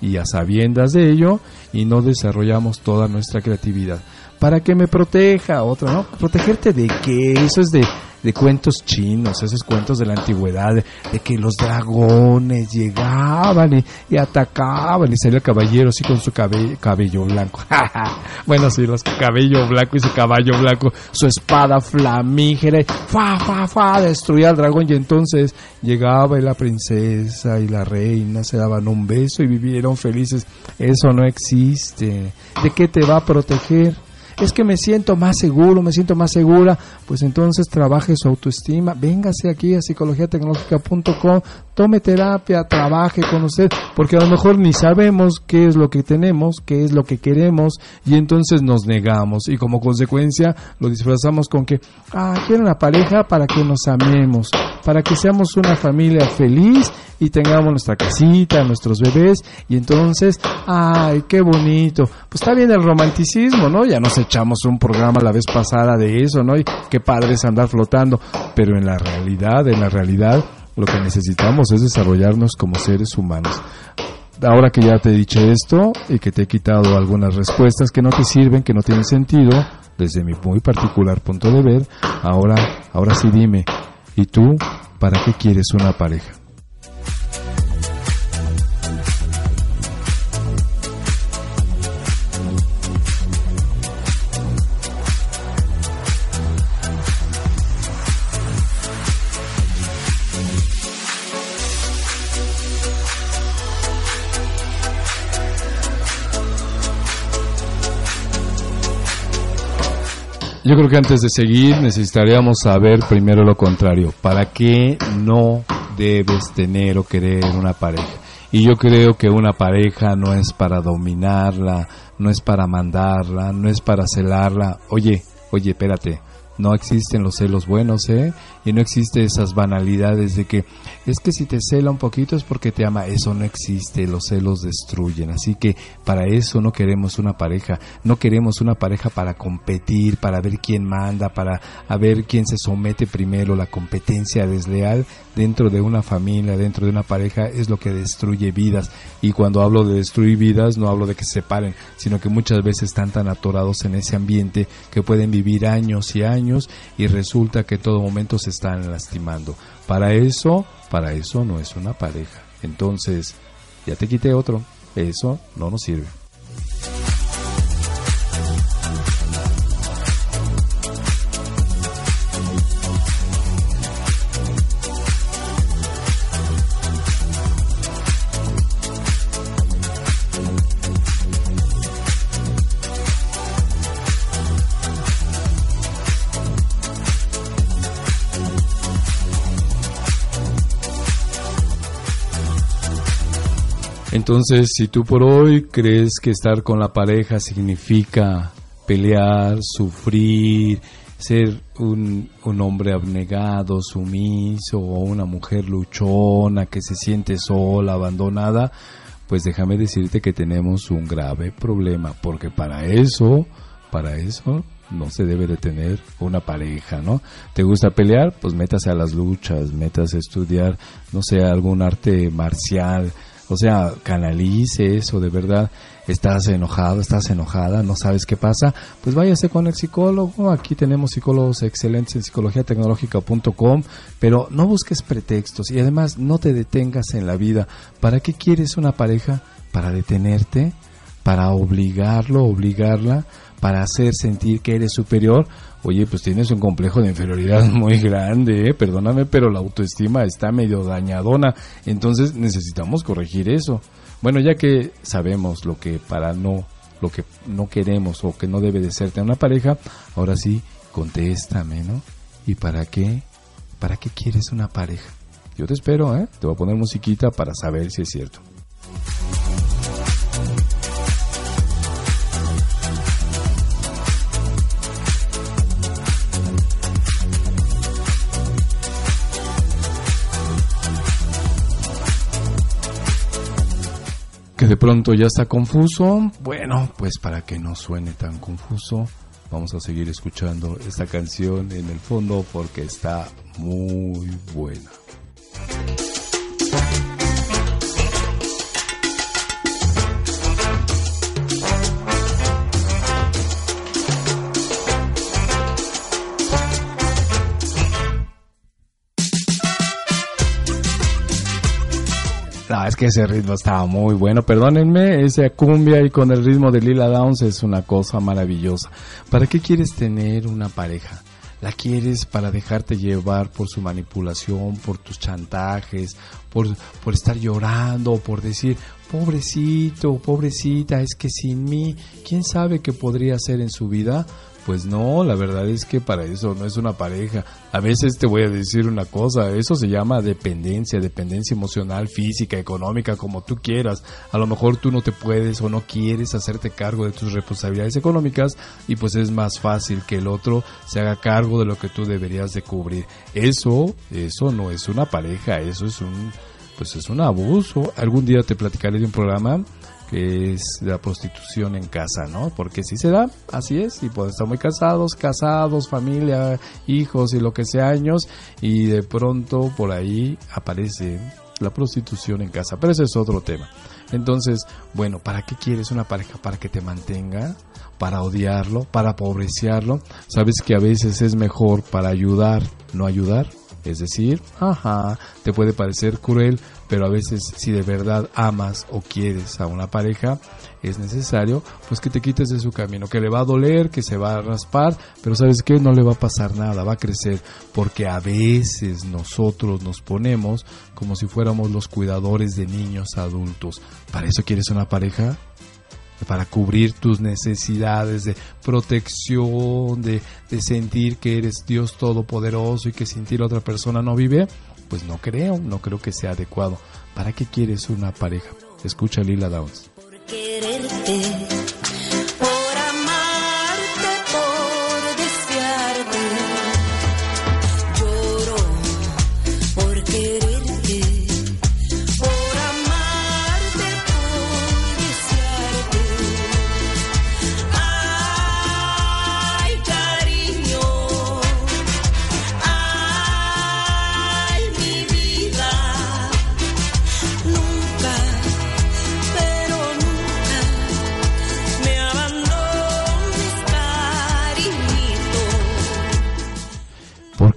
y a sabiendas de ello y no desarrollamos toda nuestra creatividad. Para que me proteja, otra, ¿no? ¿Protegerte de qué? Eso es de de cuentos chinos, esos cuentos de la antigüedad, de, que los dragones llegaban y, atacaban y salía el caballero así con su cabello, blanco. <laughs> bueno, sí, los cabello blanco y su caballo blanco, su espada flamígera, fa, fa, fa, destruía al dragón y entonces llegaba y la princesa y la reina se daban un beso y vivieron felices. Eso no existe. ¿De qué te va a proteger? Es que me siento más seguro, me siento más segura, pues entonces trabaje su autoestima, véngase aquí a psicologiatecnológica.com, tome terapia, trabaje con usted, porque a lo mejor ni sabemos qué es lo que tenemos, qué es lo que queremos, y entonces nos negamos, y como consecuencia lo disfrazamos con que, ah, quiero una pareja para que nos amemos, para que seamos una familia feliz y tengamos nuestra casita, nuestros bebés, y entonces, ay, qué bonito. Pues está bien el romanticismo, ¿no? Ya nos echamos un programa la vez pasada de eso, ¿no? Y qué padre es andar flotando, pero en la realidad, en la realidad, lo que necesitamos es desarrollarnos como seres humanos ahora que ya te he dicho esto y que te he quitado algunas respuestas que no te sirven, que no tienen sentido, desde mi muy particular punto de ver, ahora, ahora sí dime, ¿y tú para qué quieres una pareja? Yo creo que antes de seguir necesitaríamos saber primero lo contrario. ¿Para qué no debes tener o querer una pareja? Y yo creo que una pareja no es para dominarla, no es para mandarla, no es para celarla. Oye, oye, espérate no existen los celos buenos, ¿eh? Y no existe esas banalidades de que es que si te cela un poquito es porque te ama. Eso no existe, los celos destruyen. Así que para eso no queremos una pareja. No queremos una pareja para competir, para ver quién manda, para ver quién se somete primero. La competencia desleal dentro de una familia, dentro de una pareja, es lo que destruye vidas. Y cuando hablo de destruir vidas, no hablo de que se separen, sino que muchas veces están tan atorados en ese ambiente que pueden vivir años y años y resulta que todo momento se están lastimando. Para eso, para eso no es una pareja. Entonces, ya te quité otro. Eso no nos sirve. Entonces, si tú por hoy crees que estar con la pareja significa pelear, sufrir, ser un, hombre abnegado, sumiso o una mujer luchona que se siente sola, abandonada, pues déjame decirte que tenemos un grave problema, porque para eso, para eso no se debe de tener una pareja, ¿no? ¿Te gusta pelear? Pues métase a las luchas, métase a estudiar, no sé, algún arte marcial, o sea, canalice eso, de verdad. Estás enojado, estás enojada, no sabes qué pasa, pues váyase con el psicólogo. Aquí tenemos psicólogos excelentes en psicologiatecnológica.com, pero no busques pretextos y además no te detengas en la vida. ¿Para qué quieres una pareja? ¿Para detenerte? ¿Para obligarlo, obligarla? ¿Para hacer sentir que eres superior? Oye, pues tienes un complejo de inferioridad <laughs> muy grande, ¿eh? perdóname, pero la autoestima está medio dañadona, entonces necesitamos corregir eso. Bueno, ya que sabemos lo que para no, lo que no queremos o que no debe de ser una pareja, ahora sí, contéstame, ¿no? ¿Y para qué? ¿Para qué quieres una pareja? Yo te espero, ¿eh? Te voy a poner musiquita para saber si es cierto. Pronto ya está confuso, bueno, pues para que no suene tan confuso, vamos a seguir escuchando esta canción en el fondo porque está muy buena. Que ese ritmo estaba muy bueno. Perdónenme, esa cumbia y con el ritmo de Lila Downs es una cosa maravillosa. ¿Para qué quieres tener una pareja? ¿La quieres para dejarte llevar por su manipulación, por tus chantajes, por, por estar llorando, por decir, pobrecito, pobrecita, es que sin mí, ¿quién sabe qué podría hacer en su vida? Pues no, la verdad es que para eso no es una pareja. A veces te voy a decir una cosa, eso se llama dependencia, dependencia emocional, física, económica, como tú quieras. A lo mejor tú no te puedes o no quieres hacerte cargo de tus responsabilidades económicas y pues es más fácil que el otro se haga cargo de lo que tú deberías de cubrir. Eso, eso no es una pareja, eso es un, pues es un abuso. Algún día te platicaré de un programa que es la prostitución en casa, ¿no? Porque si se da, así es, y pueden estar muy casados, casados, familia, hijos y lo que sea años, y de pronto por ahí aparece la prostitución en casa, pero ese es otro tema. Entonces, bueno, ¿para qué quieres una pareja? ¿Para que te mantenga? ¿Para odiarlo? ¿Para pobreciarlo? ¿Sabes que a veces es mejor para ayudar, no ayudar? Es decir, ajá, te puede parecer cruel, pero a veces si de verdad amas o quieres a una pareja, es necesario pues que te quites de su camino, que le va a doler, que se va a raspar, pero sabes que no le va a pasar nada, va a crecer, porque a veces nosotros nos ponemos como si fuéramos los cuidadores de niños adultos. ¿Para eso quieres una pareja? para cubrir tus necesidades de protección, de, sentir que eres Dios todopoderoso y que sin ti la otra persona no vive, pues no creo, no creo que sea adecuado. ¿Para qué quieres una pareja? Escucha Lila Downs. Por quererte,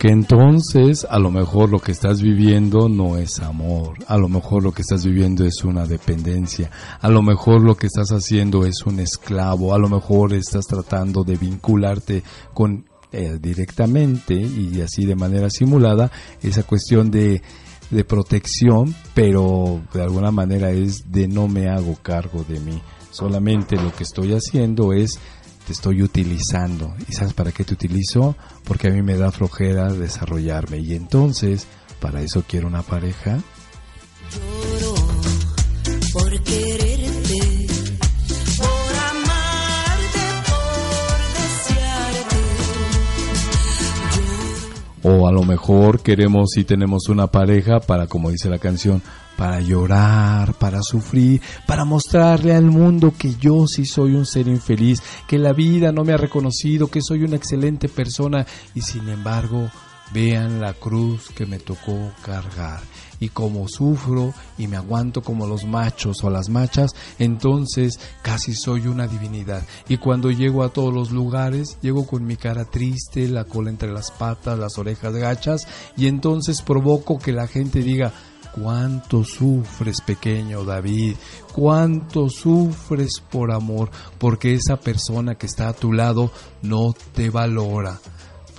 Porque entonces a lo mejor lo que estás viviendo no es amor, a lo mejor lo que estás viviendo es una dependencia, a lo mejor lo que estás haciendo es un esclavo, a lo mejor estás tratando de vincularte con eh, directamente y así de manera simulada esa cuestión de, de protección, pero de alguna manera es de no me hago cargo de mí. Solamente lo que estoy haciendo es te estoy utilizando. ¿Y sabes para qué te utilizo? Porque a mí me da flojera desarrollarme. Y entonces, para eso quiero una pareja. Lloro por quererte, O a lo mejor queremos y tenemos una pareja para, como dice la canción, para llorar, para sufrir, para mostrarle al mundo que yo sí soy un ser infeliz, que la vida no me ha reconocido, que soy una excelente persona y sin embargo vean la cruz que me tocó cargar. Y como sufro y me aguanto como los machos o las machas, entonces casi soy una divinidad. Y cuando llego a todos los lugares, llego con mi cara triste, la cola entre las patas, las orejas gachas, y entonces provoco que la gente diga, cuánto sufres pequeño David, cuánto sufres por amor, porque esa persona que está a tu lado no te valora.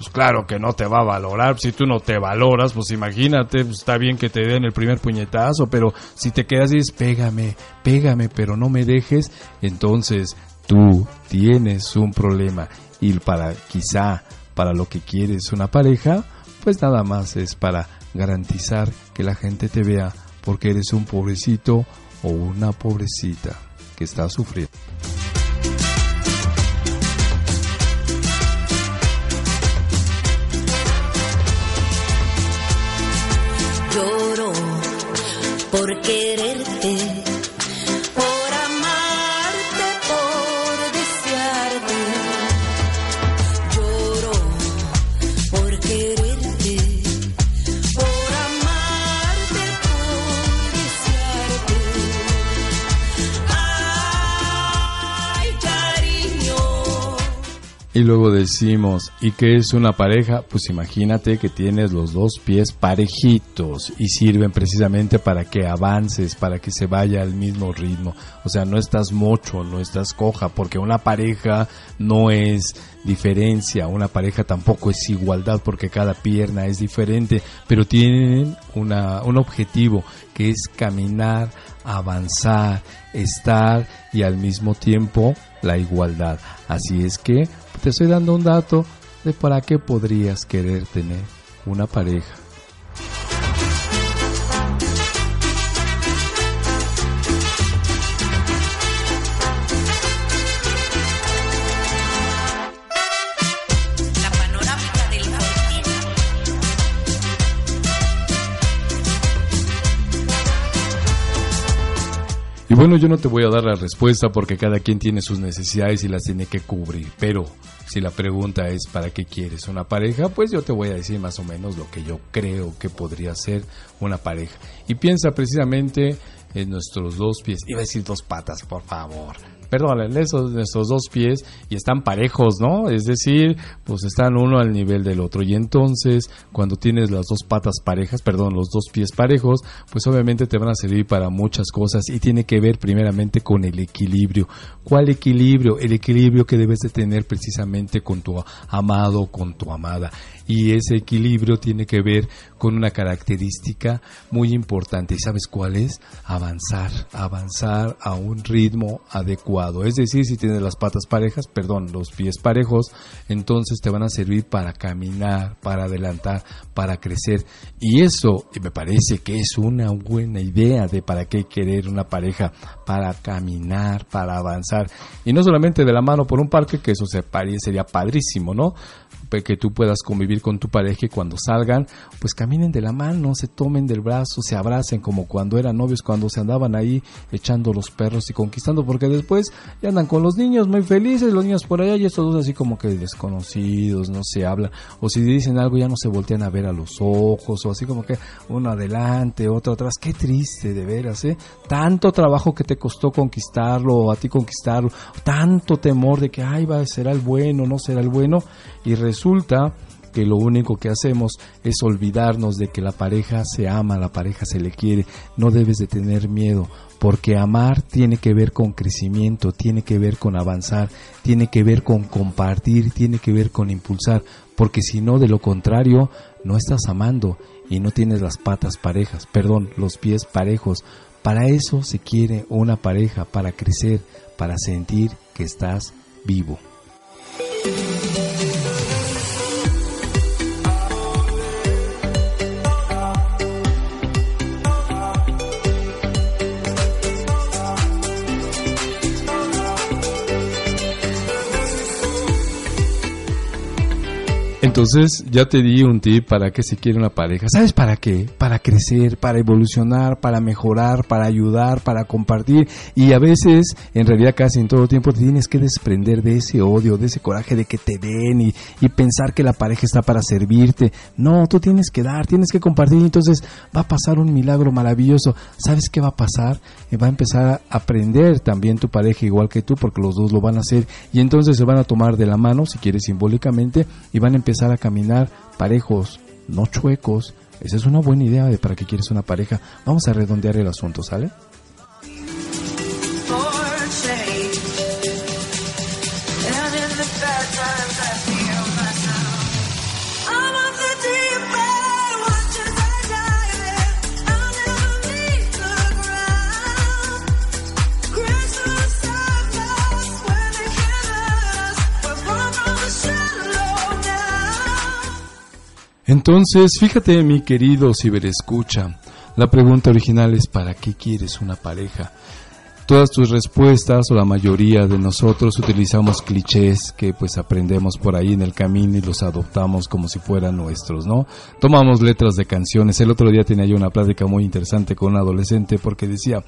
Pues claro que no te va a valorar, si tú no te valoras, pues imagínate, pues está bien que te den el primer puñetazo, pero si te quedas y dices, pégame, pégame, pero no me dejes, entonces tú tienes un problema y para quizá para lo que quieres una pareja, pues nada más es para garantizar que la gente te vea porque eres un pobrecito o una pobrecita que está sufriendo. Luego decimos, ¿y qué es una pareja? Pues imagínate que tienes los dos pies parejitos y sirven precisamente para que avances, para que se vaya al mismo ritmo. O sea, no estás mocho, no estás coja, porque una pareja no es diferencia, una pareja tampoco es igualdad, porque cada pierna es diferente, pero tienen una, un objetivo que es caminar, avanzar, estar y al mismo tiempo la igualdad. Así es que te estoy dando un dato de para qué podrías querer tener una pareja. Y bueno, yo no te voy a dar la respuesta porque cada quien tiene sus necesidades y las tiene que cubrir. Pero si la pregunta es ¿para qué quieres una pareja? Pues yo te voy a decir más o menos lo que yo creo que podría ser una pareja. Y piensa precisamente en nuestros dos pies. Iba a decir dos patas, por favor. Perdón, en esos nuestros dos pies y están parejos, ¿no? Es decir, pues están uno al nivel del otro. Y entonces, cuando tienes las dos patas parejas, perdón, los dos pies parejos, pues obviamente te van a servir para muchas cosas y tiene que ver primeramente con el equilibrio. ¿Cuál equilibrio? El equilibrio que debes de tener precisamente con tu amado, con tu amada. Y ese equilibrio tiene que ver con una característica muy importante. ¿Y sabes cuál es? Avanzar, avanzar a un ritmo adecuado. Es decir, si tienes las patas parejas, perdón, los pies parejos, entonces te van a servir para caminar, para adelantar, para crecer. Y eso me parece que es una buena idea de para qué querer una pareja, para caminar, para avanzar. Y no solamente de la mano por un parque, que eso sería padrísimo, ¿no? Que tú puedas convivir con tu pareja y cuando salgan, pues caminen de la mano, se tomen del brazo, se abracen como cuando eran novios, cuando se andaban ahí echando los perros y conquistando, porque después ya andan con los niños muy felices, los niños por allá y estos dos así como que desconocidos, no se hablan, o si dicen algo ya no se voltean a ver a los ojos, o así como que uno adelante, otro atrás, qué triste de veras, ¿eh? Tanto trabajo que te costó conquistarlo, o a ti conquistarlo, tanto temor de que, ay, va, será el bueno, no será el bueno, y resulta que lo único que hacemos es olvidarnos de que la pareja se ama, la pareja se le quiere, no debes de tener miedo, porque amar tiene que ver con crecimiento, tiene que ver con avanzar, tiene que ver con compartir, tiene que ver con impulsar, porque si no, de lo contrario, no estás amando y no tienes las patas parejas, perdón, los pies parejos. Para eso se quiere una pareja, para crecer, para sentir que estás vivo. Entonces ya te di un tip para que se quiere una pareja. ¿Sabes para qué? Para crecer, para evolucionar, para mejorar, para ayudar, para compartir. Y a veces, en realidad casi en todo tiempo, te tienes que desprender de ese odio, de ese coraje de que te den y, y pensar que la pareja está para servirte. No, tú tienes que dar, tienes que compartir. Entonces va a pasar un milagro maravilloso. ¿Sabes qué va a pasar? Eh, va a empezar a aprender también tu pareja igual que tú, porque los dos lo van a hacer. Y entonces se van a tomar de la mano, si quieres simbólicamente, y van a empezar a caminar parejos, no chuecos. Esa es una buena idea de para qué quieres una pareja. Vamos a redondear el asunto, ¿sale? Entonces, fíjate, mi querido ciberescucha, la pregunta original es ¿para qué quieres una pareja? Todas tus respuestas o la mayoría de nosotros utilizamos clichés que pues aprendemos por ahí en el camino y los adoptamos como si fueran nuestros, ¿no? Tomamos letras de canciones. El otro día tenía yo una plática muy interesante con un adolescente porque decía,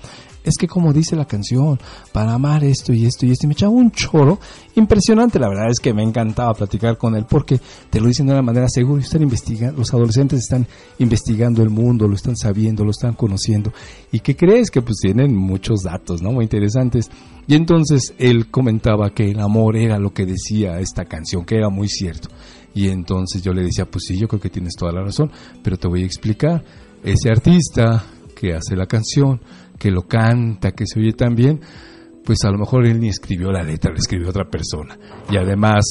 es que como dice la canción, para amar esto y esto y esto, y me echaba un choro impresionante. La verdad es que me encantaba platicar con él porque te lo dicen de una manera segura. Están investigando, los adolescentes están investigando el mundo, lo están sabiendo, lo están conociendo. ¿Y qué crees? Que pues tienen muchos datos, ¿no? Muy interesantes. Y entonces él comentaba que el amor era lo que decía esta canción, que era muy cierto. Y entonces yo le decía, pues sí, yo creo que tienes toda la razón, pero te voy a explicar. Ese artista que hace la canción, que lo canta, que se oye tan bien, pues a lo mejor él ni escribió la letra, la escribió otra persona. Y además,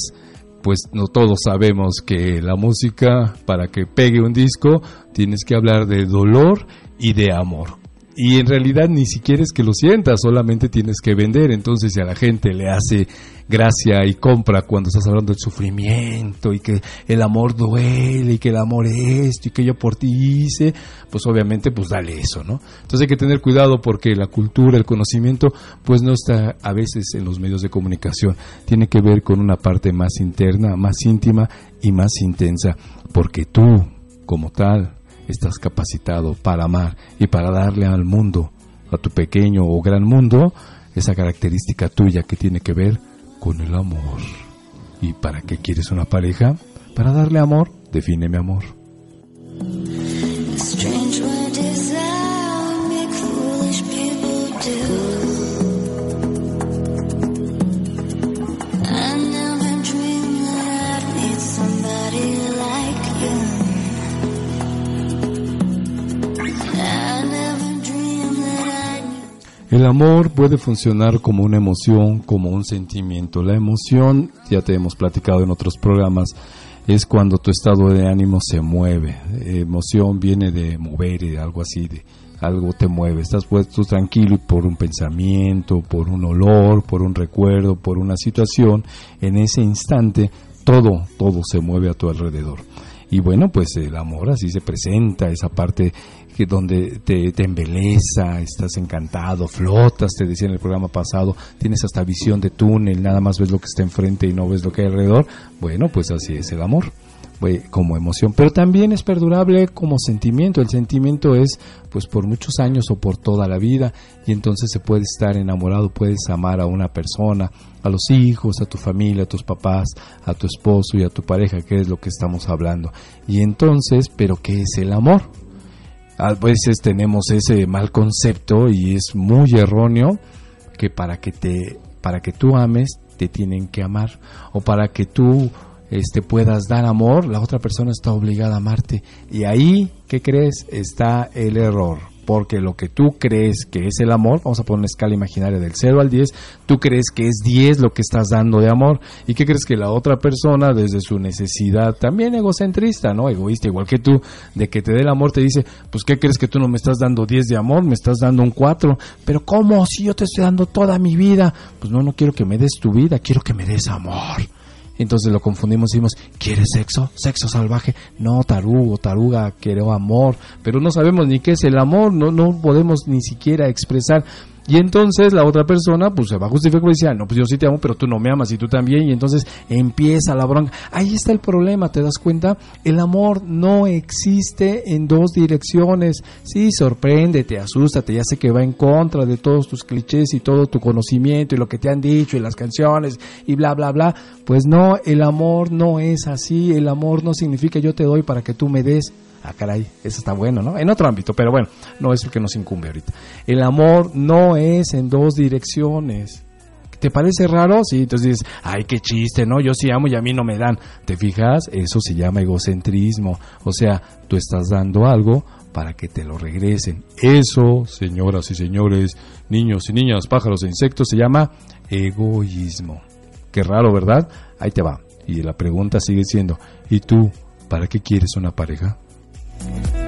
pues no todos sabemos que la música, para que pegue un disco, tienes que hablar de dolor y de amor y en realidad ni siquiera es que lo sientas, solamente tienes que vender. Entonces, si a la gente le hace gracia y compra cuando estás hablando del sufrimiento y que el amor duele y que el amor es esto y que yo por ti hice, pues obviamente pues dale eso, ¿no? Entonces hay que tener cuidado porque la cultura, el conocimiento, pues no está a veces en los medios de comunicación. Tiene que ver con una parte más interna, más íntima y más intensa, porque tú, como tal, estás capacitado para amar y para darle al mundo, a tu pequeño o gran mundo, esa característica tuya que tiene que ver con el amor. ¿Y para qué quieres una pareja? Para darle amor, defíneme amor. El amor puede funcionar como una emoción, como un sentimiento. La emoción, ya te hemos platicado en otros programas, es cuando tu estado de ánimo se mueve. Emoción viene de mover, de algo así, de algo te mueve. Estás puesto tranquilo y por un pensamiento, por un olor, por un recuerdo, por una situación, en ese instante todo, todo se mueve a tu alrededor. Y bueno, pues el amor así se presenta, esa parte que donde te, te embeleza, estás encantado, flotas, te decía en el programa pasado, tienes hasta visión de túnel, nada más ves lo que está enfrente y no ves lo que hay alrededor. Bueno, pues así es el amor como emoción, pero también es perdurable como sentimiento. El sentimiento es pues por muchos años o por toda la vida y entonces se puede estar enamorado, puedes amar a una persona, a los hijos, a tu familia, a tus papás, a tu esposo y a tu pareja, que es lo que estamos hablando. Y entonces, pero ¿qué es el amor? A veces tenemos ese mal concepto y es muy erróneo que para que te para que tú ames te tienen que amar o para que tú este, puedas dar amor, la otra persona está obligada a amarte. Y ahí, ¿qué crees? Está el error. Porque lo que tú crees que es el amor, vamos a poner una escala imaginaria del 0 al 10, tú crees que es 10 lo que estás dando de amor. ¿Y qué crees que la otra persona, desde su necesidad, también egocentrista, ¿no? Egoísta, igual que tú, de que te dé el amor, te dice, pues ¿qué crees que tú no me estás dando 10 de amor? Me estás dando un 4. Pero ¿cómo? Si yo te estoy dando toda mi vida. Pues no, no quiero que me des tu vida, quiero que me des amor. Entonces lo confundimos y decimos, ¿quieres sexo? ¿Sexo salvaje? No, tarugo, taruga, quiero amor. Pero no sabemos ni qué es el amor, no, no podemos ni siquiera expresar. Y entonces la otra persona pues se va a justificar y dice, ah, no, pues yo sí te amo, pero tú no me amas y tú también. Y entonces empieza la bronca. Ahí está el problema, ¿te das cuenta? El amor no existe en dos direcciones. Sí, sorpréndete, asústate, ya sé que va en contra de todos tus clichés y todo tu conocimiento y lo que te han dicho y las canciones y bla, bla, bla. Pues no, el amor no es así. El amor no significa yo te doy para que tú me des ah, caray, eso está bueno, ¿no? En otro ámbito, pero bueno, no es el que nos incumbe ahorita. El amor no es en dos direcciones. ¿Te parece raro? Sí, entonces dices, ay, qué chiste, ¿no? Yo sí amo y a mí no me dan. ¿Te fijas? Eso se llama egocentrismo. O sea, tú estás dando algo para que te lo regresen. Eso, señoras y señores, niños y niñas, pájaros e insectos, se llama egoísmo. Qué raro, ¿verdad? Ahí te va. Y la pregunta sigue siendo, ¿y tú, para qué quieres una pareja? Bye.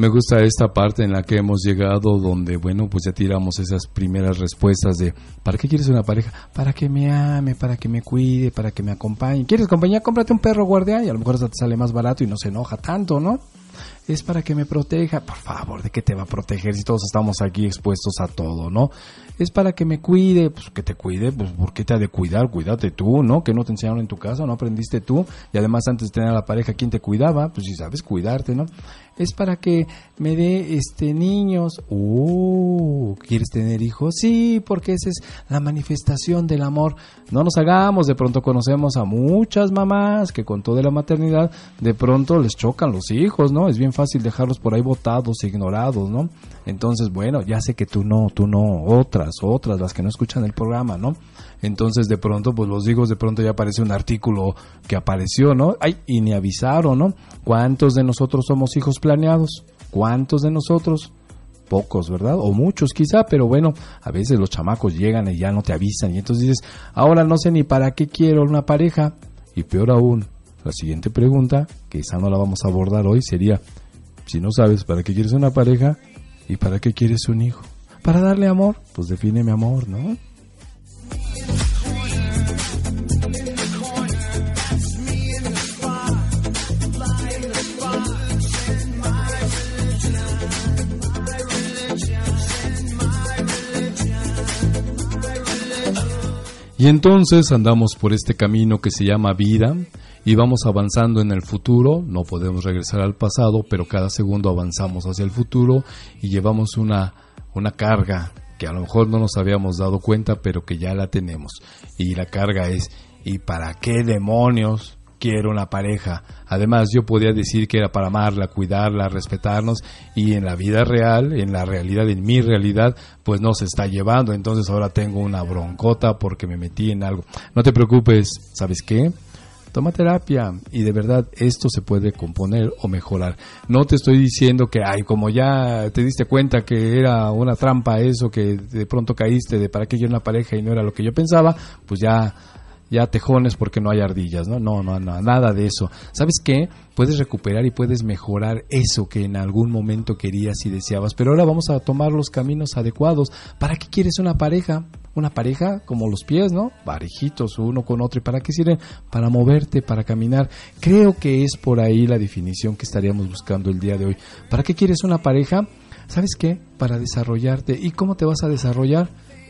Me gusta esta parte en la que hemos llegado donde, bueno, pues ya tiramos esas primeras respuestas de, ¿para qué quieres una pareja? Para que me ame, para que me cuide, para que me acompañe. ¿Quieres compañía? Cómprate un perro guardián y a lo mejor te sale más barato y no se enoja tanto, ¿no? es para que me proteja. Por favor, ¿de qué te va a proteger si todos estamos aquí expuestos a todo, no? Es para que me cuide, pues que te cuide, pues ¿por qué te ha de cuidar? Cuídate tú, ¿no? Que no te enseñaron en tu casa, no aprendiste tú. Y además antes de tener a la pareja, ¿quién te cuidaba? Pues si sabes cuidarte, ¿no? Es para que me dé este niños. Uh, ¿quieres tener hijos? Sí, porque esa es la manifestación del amor. No nos hagamos, de pronto conocemos a muchas mamás que con toda la maternidad de pronto les chocan los hijos, ¿no? Es bien fácil dejarlos por ahí botados, ignorados, ¿no? Entonces, bueno, ya sé que tú no, tú no, otras, otras, las que no escuchan el programa, ¿no? Entonces, de pronto, pues los digo, de pronto ya aparece un artículo que apareció, ¿no? Ay, y ni avisaron, ¿no? ¿Cuántos de nosotros somos hijos planeados? ¿Cuántos de nosotros? Pocos, ¿verdad? O muchos quizá, pero bueno, a veces los chamacos llegan y ya no te avisan y entonces dices, ahora no sé ni para qué quiero una pareja. Y peor aún, la siguiente pregunta, que esa no la vamos a abordar hoy, sería, si no sabes para qué quieres una pareja y para qué quieres un hijo. Para darle amor, pues define mi amor, ¿no? Y entonces andamos por este camino que se llama vida, y vamos avanzando en el futuro, no podemos regresar al pasado, pero cada segundo avanzamos hacia el futuro y llevamos una, una carga que a lo mejor no nos habíamos dado cuenta, pero que ya la tenemos. Y la carga es, ¿y para qué demonios quiero una pareja. Además, yo podía decir que era para amarla, cuidarla, respetarnos y en la vida real, en la realidad, en mi realidad, pues no se está llevando. Entonces ahora tengo una broncota porque me metí en algo. No te preocupes, ¿sabes qué? Toma terapia y de verdad esto se puede componer o mejorar. No te estoy diciendo que, ay, como ya te diste cuenta que era una trampa eso, que de pronto caíste de para qué yo una pareja y no era lo que yo pensaba, pues ya ya tejones porque no hay ardillas, ¿no? No, no, no, nada de eso. ¿Sabes qué? Puedes recuperar y puedes mejorar eso que en algún momento querías y deseabas, pero ahora vamos a tomar los caminos adecuados. ¿Para qué quieres una pareja? Una pareja como los pies, ¿no? Parejitos uno con otro. ¿Y para qué sirven? Para moverte, para caminar. Creo que es por ahí la definición que estaríamos buscando el día de hoy. ¿Para qué quieres una pareja? ¿Sabes qué? Para desarrollarte. ¿Y cómo te vas a desarrollar?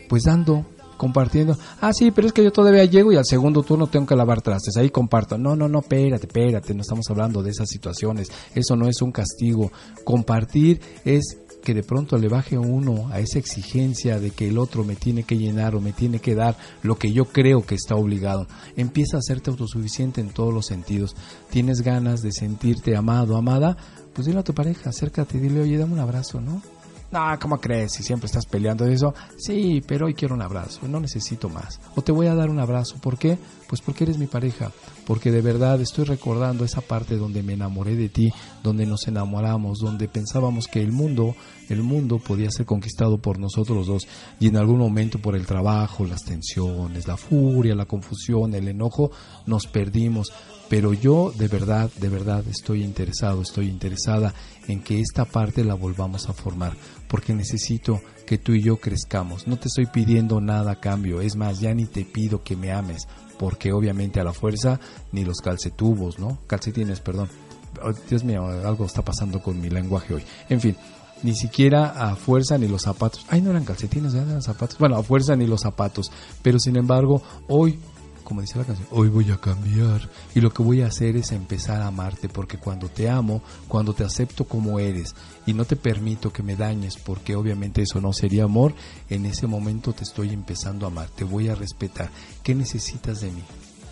Pues dando, compartiendo. Ah, sí, pero es que yo todavía llego y al segundo turno tengo que lavar trastes. Ahí comparto. No, no, no, espérate, espérate. No estamos hablando de esas situaciones. Eso no es un castigo. Compartir es que de pronto le baje uno a esa exigencia de que el otro me tiene que llenar o me tiene que dar lo que yo creo que está obligado. Empieza a hacerte autosuficiente en todos los sentidos. Tienes ganas de sentirte amado, amada, pues dile a tu pareja, acércate y dile, oye, dame un abrazo, ¿no? No, ¿cómo crees? Si siempre estás peleando de eso. Sí, pero hoy quiero un abrazo, no necesito más. O te voy a dar un abrazo. ¿Por qué? Pues porque eres mi pareja. Porque de verdad estoy recordando esa parte donde me enamoré de ti, donde nos enamoramos, donde pensábamos que el mundo, el mundo podía ser conquistado por nosotros dos. Y en algún momento por el trabajo, las tensiones, la furia, la confusión, el enojo, nos perdimos pero yo de verdad, de verdad estoy interesado, estoy interesada en que esta parte la volvamos a formar, porque necesito que tú y yo crezcamos. No te estoy pidiendo nada a cambio, es más, ya ni te pido que me ames, porque obviamente a la fuerza ni los calcetubos, ¿no? Calcetines, perdón. Oh, Dios mío, algo está pasando con mi lenguaje hoy. En fin, ni siquiera a fuerza ni los zapatos. Ay, no eran calcetines, eran zapatos. Bueno, a fuerza ni los zapatos. Pero sin embargo, hoy como dice la canción, hoy voy a cambiar y lo que voy a hacer es empezar a amarte porque cuando te amo, cuando te acepto como eres y no te permito que me dañes porque obviamente eso no sería amor, en ese momento te estoy empezando a amar, te voy a respetar. ¿Qué necesitas de mí?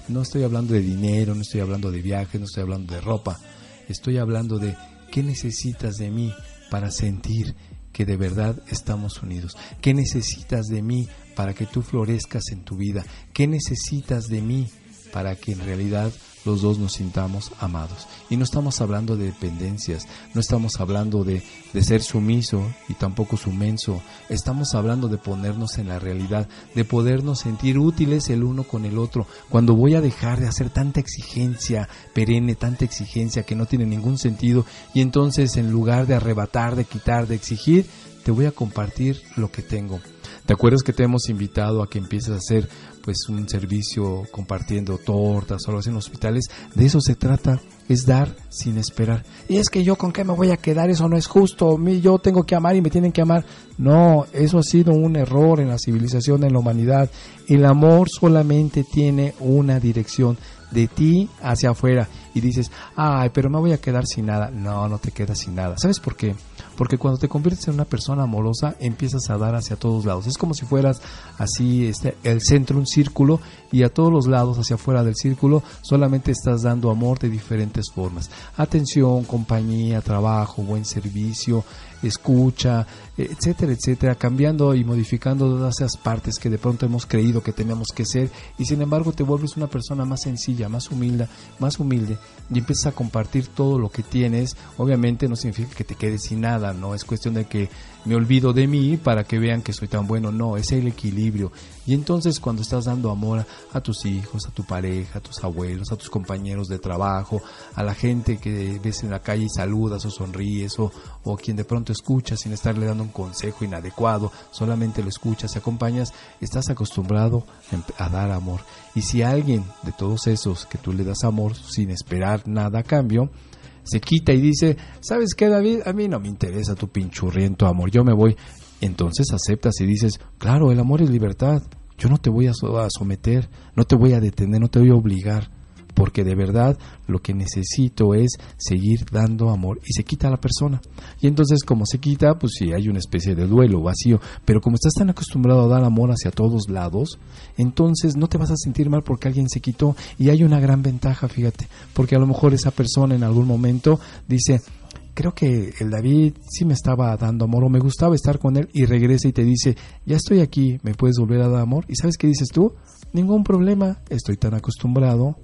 No estoy hablando de dinero, no estoy hablando de viajes, no estoy hablando de ropa, estoy hablando de qué necesitas de mí para sentir que de verdad estamos unidos. ¿Qué necesitas de mí para que tú florezcas en tu vida? ¿Qué necesitas de mí para que en realidad los dos nos sintamos amados? Y no estamos hablando de dependencias, no estamos hablando de, de ser sumiso y tampoco sumenso, estamos hablando de ponernos en la realidad, de podernos sentir útiles el uno con el otro. Cuando voy a dejar de hacer tanta exigencia perenne, tanta exigencia que no tiene ningún sentido, y entonces en lugar de arrebatar, de quitar, de exigir, te voy a compartir lo que tengo. ¿Te acuerdas que te hemos invitado a que empieces a hacer pues un servicio compartiendo tortas o algo así en hospitales? De eso se trata, es dar sin esperar. Y es que yo con qué me voy a quedar, eso no es justo, yo tengo que amar y me tienen que amar. No, eso ha sido un error en la civilización, en la humanidad. El amor solamente tiene una dirección, de ti hacia afuera. Y dices, ay, pero me voy a quedar sin nada. No, no te quedas sin nada. ¿Sabes por qué? Porque cuando te conviertes en una persona amorosa, empiezas a dar hacia todos lados. Es como si fueras así, este, el centro, un círculo, y a todos los lados, hacia afuera del círculo, solamente estás dando amor de diferentes formas. Atención, compañía, trabajo, buen servicio, escucha, etcétera, etcétera, cambiando y modificando todas esas partes que de pronto hemos creído que tenemos que ser y sin embargo te vuelves una persona más sencilla, más humilde, más humilde y empiezas a compartir todo lo que tienes. Obviamente no significa que te quedes sin nada, no es cuestión de que me olvido de mí para que vean que soy tan bueno, no, es el equilibrio. Y entonces cuando estás dando amor a tus hijos, a tu pareja, a tus abuelos, a tus compañeros de trabajo, a la gente que ves en la calle y saludas o sonríes o, o quien de pronto escuchas sin estarle dando consejo inadecuado, solamente lo escuchas acompañas, estás acostumbrado a dar amor. Y si alguien de todos esos que tú le das amor sin esperar nada a cambio, se quita y dice, ¿sabes qué David? A mí no me interesa tu pinchurriento amor, yo me voy. Entonces aceptas y dices, claro, el amor es libertad, yo no te voy a someter, no te voy a detener, no te voy a obligar porque de verdad lo que necesito es seguir dando amor y se quita a la persona. Y entonces como se quita, pues sí, hay una especie de duelo vacío, pero como estás tan acostumbrado a dar amor hacia todos lados, entonces no te vas a sentir mal porque alguien se quitó y hay una gran ventaja, fíjate, porque a lo mejor esa persona en algún momento dice, creo que el David sí me estaba dando amor o me gustaba estar con él y regresa y te dice, ya estoy aquí, me puedes volver a dar amor. ¿Y sabes qué dices tú? Ningún problema, estoy tan acostumbrado,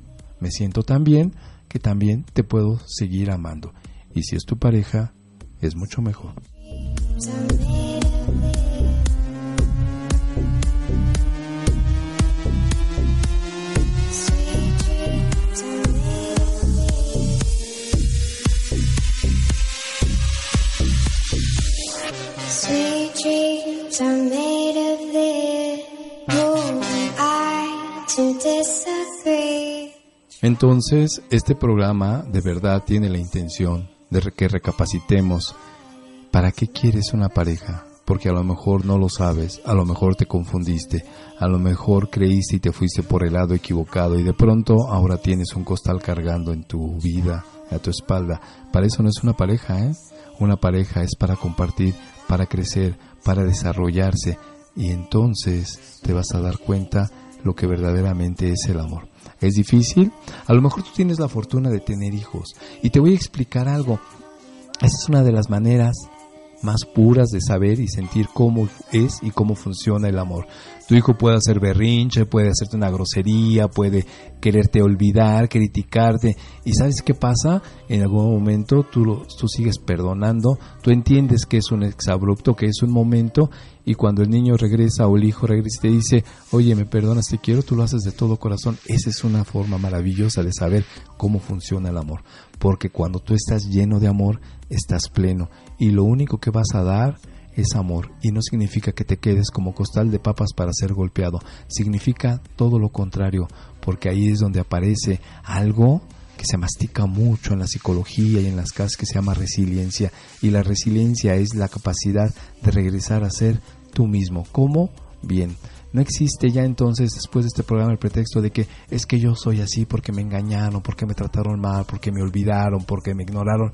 me siento tan bien que también te puedo seguir amando. Y si es tu pareja, es mucho mejor. Entonces, este programa de verdad tiene la intención de que recapacitemos para qué quieres una pareja, porque a lo mejor no lo sabes, a lo mejor te confundiste, a lo mejor creíste y te fuiste por el lado equivocado y de pronto ahora tienes un costal cargando en tu vida, a tu espalda. Para eso no es una pareja, ¿eh? Una pareja es para compartir, para crecer, para desarrollarse y entonces te vas a dar cuenta lo que verdaderamente es el amor. ¿Es difícil? A lo mejor tú tienes la fortuna de tener hijos y te voy a explicar algo. Esa es una de las maneras más puras de saber y sentir cómo es y cómo funciona el amor. Tu hijo puede hacer berrinche, puede hacerte una grosería, puede quererte olvidar, criticarte. ¿Y sabes qué pasa? En algún momento tú, lo, tú sigues perdonando, tú entiendes que es un exabrupto, que es un momento, y cuando el niño regresa o el hijo regresa y te dice, oye, me perdonas, te quiero, tú lo haces de todo corazón. Esa es una forma maravillosa de saber cómo funciona el amor. Porque cuando tú estás lleno de amor, estás pleno. Y lo único que vas a dar es amor y no significa que te quedes como costal de papas para ser golpeado, significa todo lo contrario, porque ahí es donde aparece algo que se mastica mucho en la psicología y en las casas que se llama resiliencia y la resiliencia es la capacidad de regresar a ser tú mismo. ¿Cómo? Bien. No existe ya entonces, después de este programa, el pretexto de que es que yo soy así porque me engañaron, porque me trataron mal, porque me olvidaron, porque me ignoraron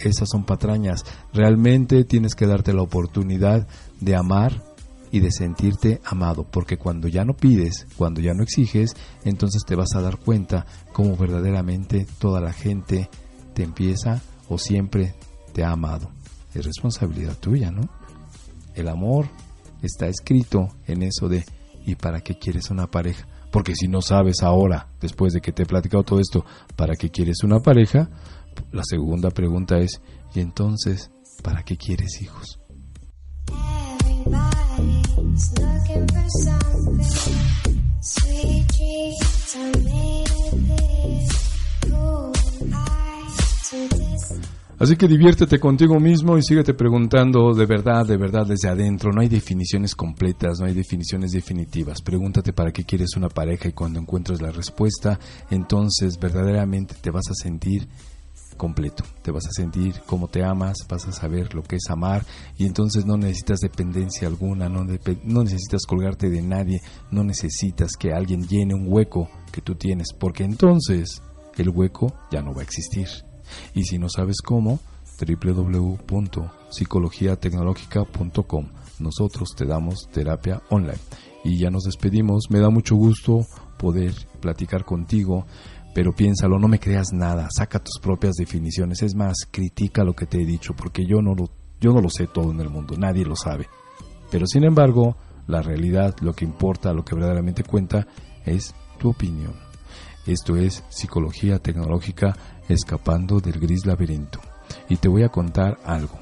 esas son patrañas. Realmente tienes que darte la oportunidad de amar y de sentirte amado, porque cuando ya no pides, cuando ya no exiges, entonces te vas a dar cuenta cómo verdaderamente toda la gente te empieza o siempre te ha amado. Es responsabilidad tuya, ¿no? El amor está escrito en eso de ¿y para qué quieres una pareja? Porque si no sabes ahora, después de que te he platicado todo esto, ¿para qué quieres una pareja? La segunda pregunta es, ¿y entonces para qué quieres hijos? Así que diviértete contigo mismo y síguete preguntando de verdad, de verdad desde adentro. No hay definiciones completas, no hay definiciones definitivas. Pregúntate para qué quieres una pareja y cuando encuentres la respuesta, entonces verdaderamente te vas a sentir completo. Te vas a sentir como te amas, vas a saber lo que es amar y entonces no necesitas dependencia alguna, no, no necesitas colgarte de nadie, no necesitas que alguien llene un hueco que tú tienes, porque entonces el hueco ya no va a existir. Y si no sabes cómo, www.psicologiatecnológica.com. Nosotros te damos terapia online. Y ya nos despedimos. Me da mucho gusto poder platicar contigo pero piénsalo, no me creas nada, saca tus propias definiciones, es más, critica lo que te he dicho, porque yo no lo, yo no lo sé todo en el mundo, nadie lo sabe. Pero sin embargo, la realidad, lo que importa, lo que verdaderamente cuenta, es tu opinión. Esto es psicología tecnológica escapando del gris laberinto. Y te voy a contar algo.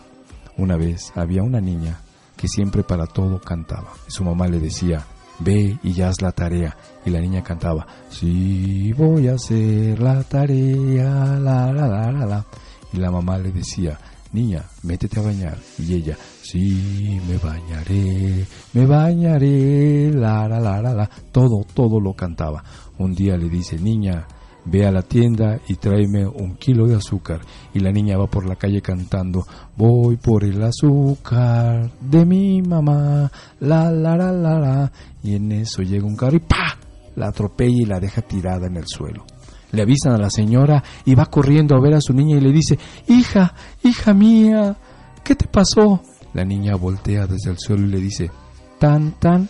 Una vez había una niña que siempre para todo cantaba. Su mamá le decía, ve y haz la tarea. Y la niña cantaba, sí, voy a hacer la tarea, la, la, la, la, la. Y la mamá le decía, niña, métete a bañar. Y ella, sí, me bañaré, me bañaré, la, la, la, la, la. Todo, todo lo cantaba. Un día le dice, niña, ve a la tienda y tráeme un kilo de azúcar. Y la niña va por la calle cantando, voy por el azúcar de mi mamá, la la la la Y en eso llega un carro y ¡pa! La atropella y la deja tirada en el suelo. Le avisan a la señora y va corriendo a ver a su niña y le dice, hija, hija mía, ¿qué te pasó? La niña voltea desde el suelo y le dice, tan, tan,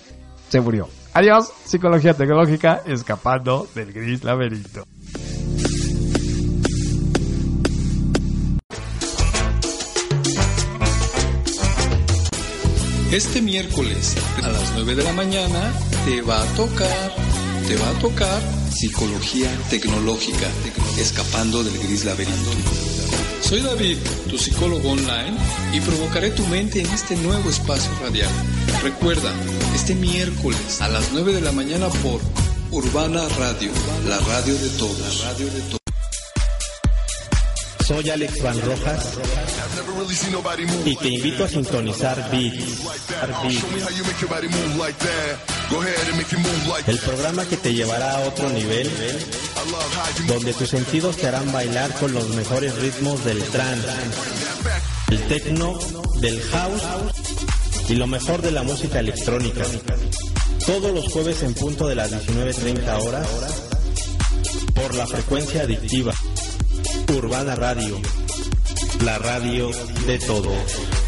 se murió. Adiós, psicología tecnológica, escapando del gris laberinto. Este miércoles a las 9 de la mañana te va a tocar, te va a tocar psicología tecnológica, escapando del gris laberinto. Soy David, tu psicólogo online, y provocaré tu mente en este nuevo espacio radial. Recuerda, este miércoles a las 9 de la mañana por Urbana Radio, la radio de todos. La radio de todos. Soy Alex Van Rojas y te invito a sintonizar Beats. El programa que te llevará a otro nivel, donde tus sentidos te harán bailar con los mejores ritmos del trance, el techno, del house y lo mejor de la música electrónica. Todos los jueves en punto de las 19.30 horas por la frecuencia adictiva. Urbana Radio, la radio de todos.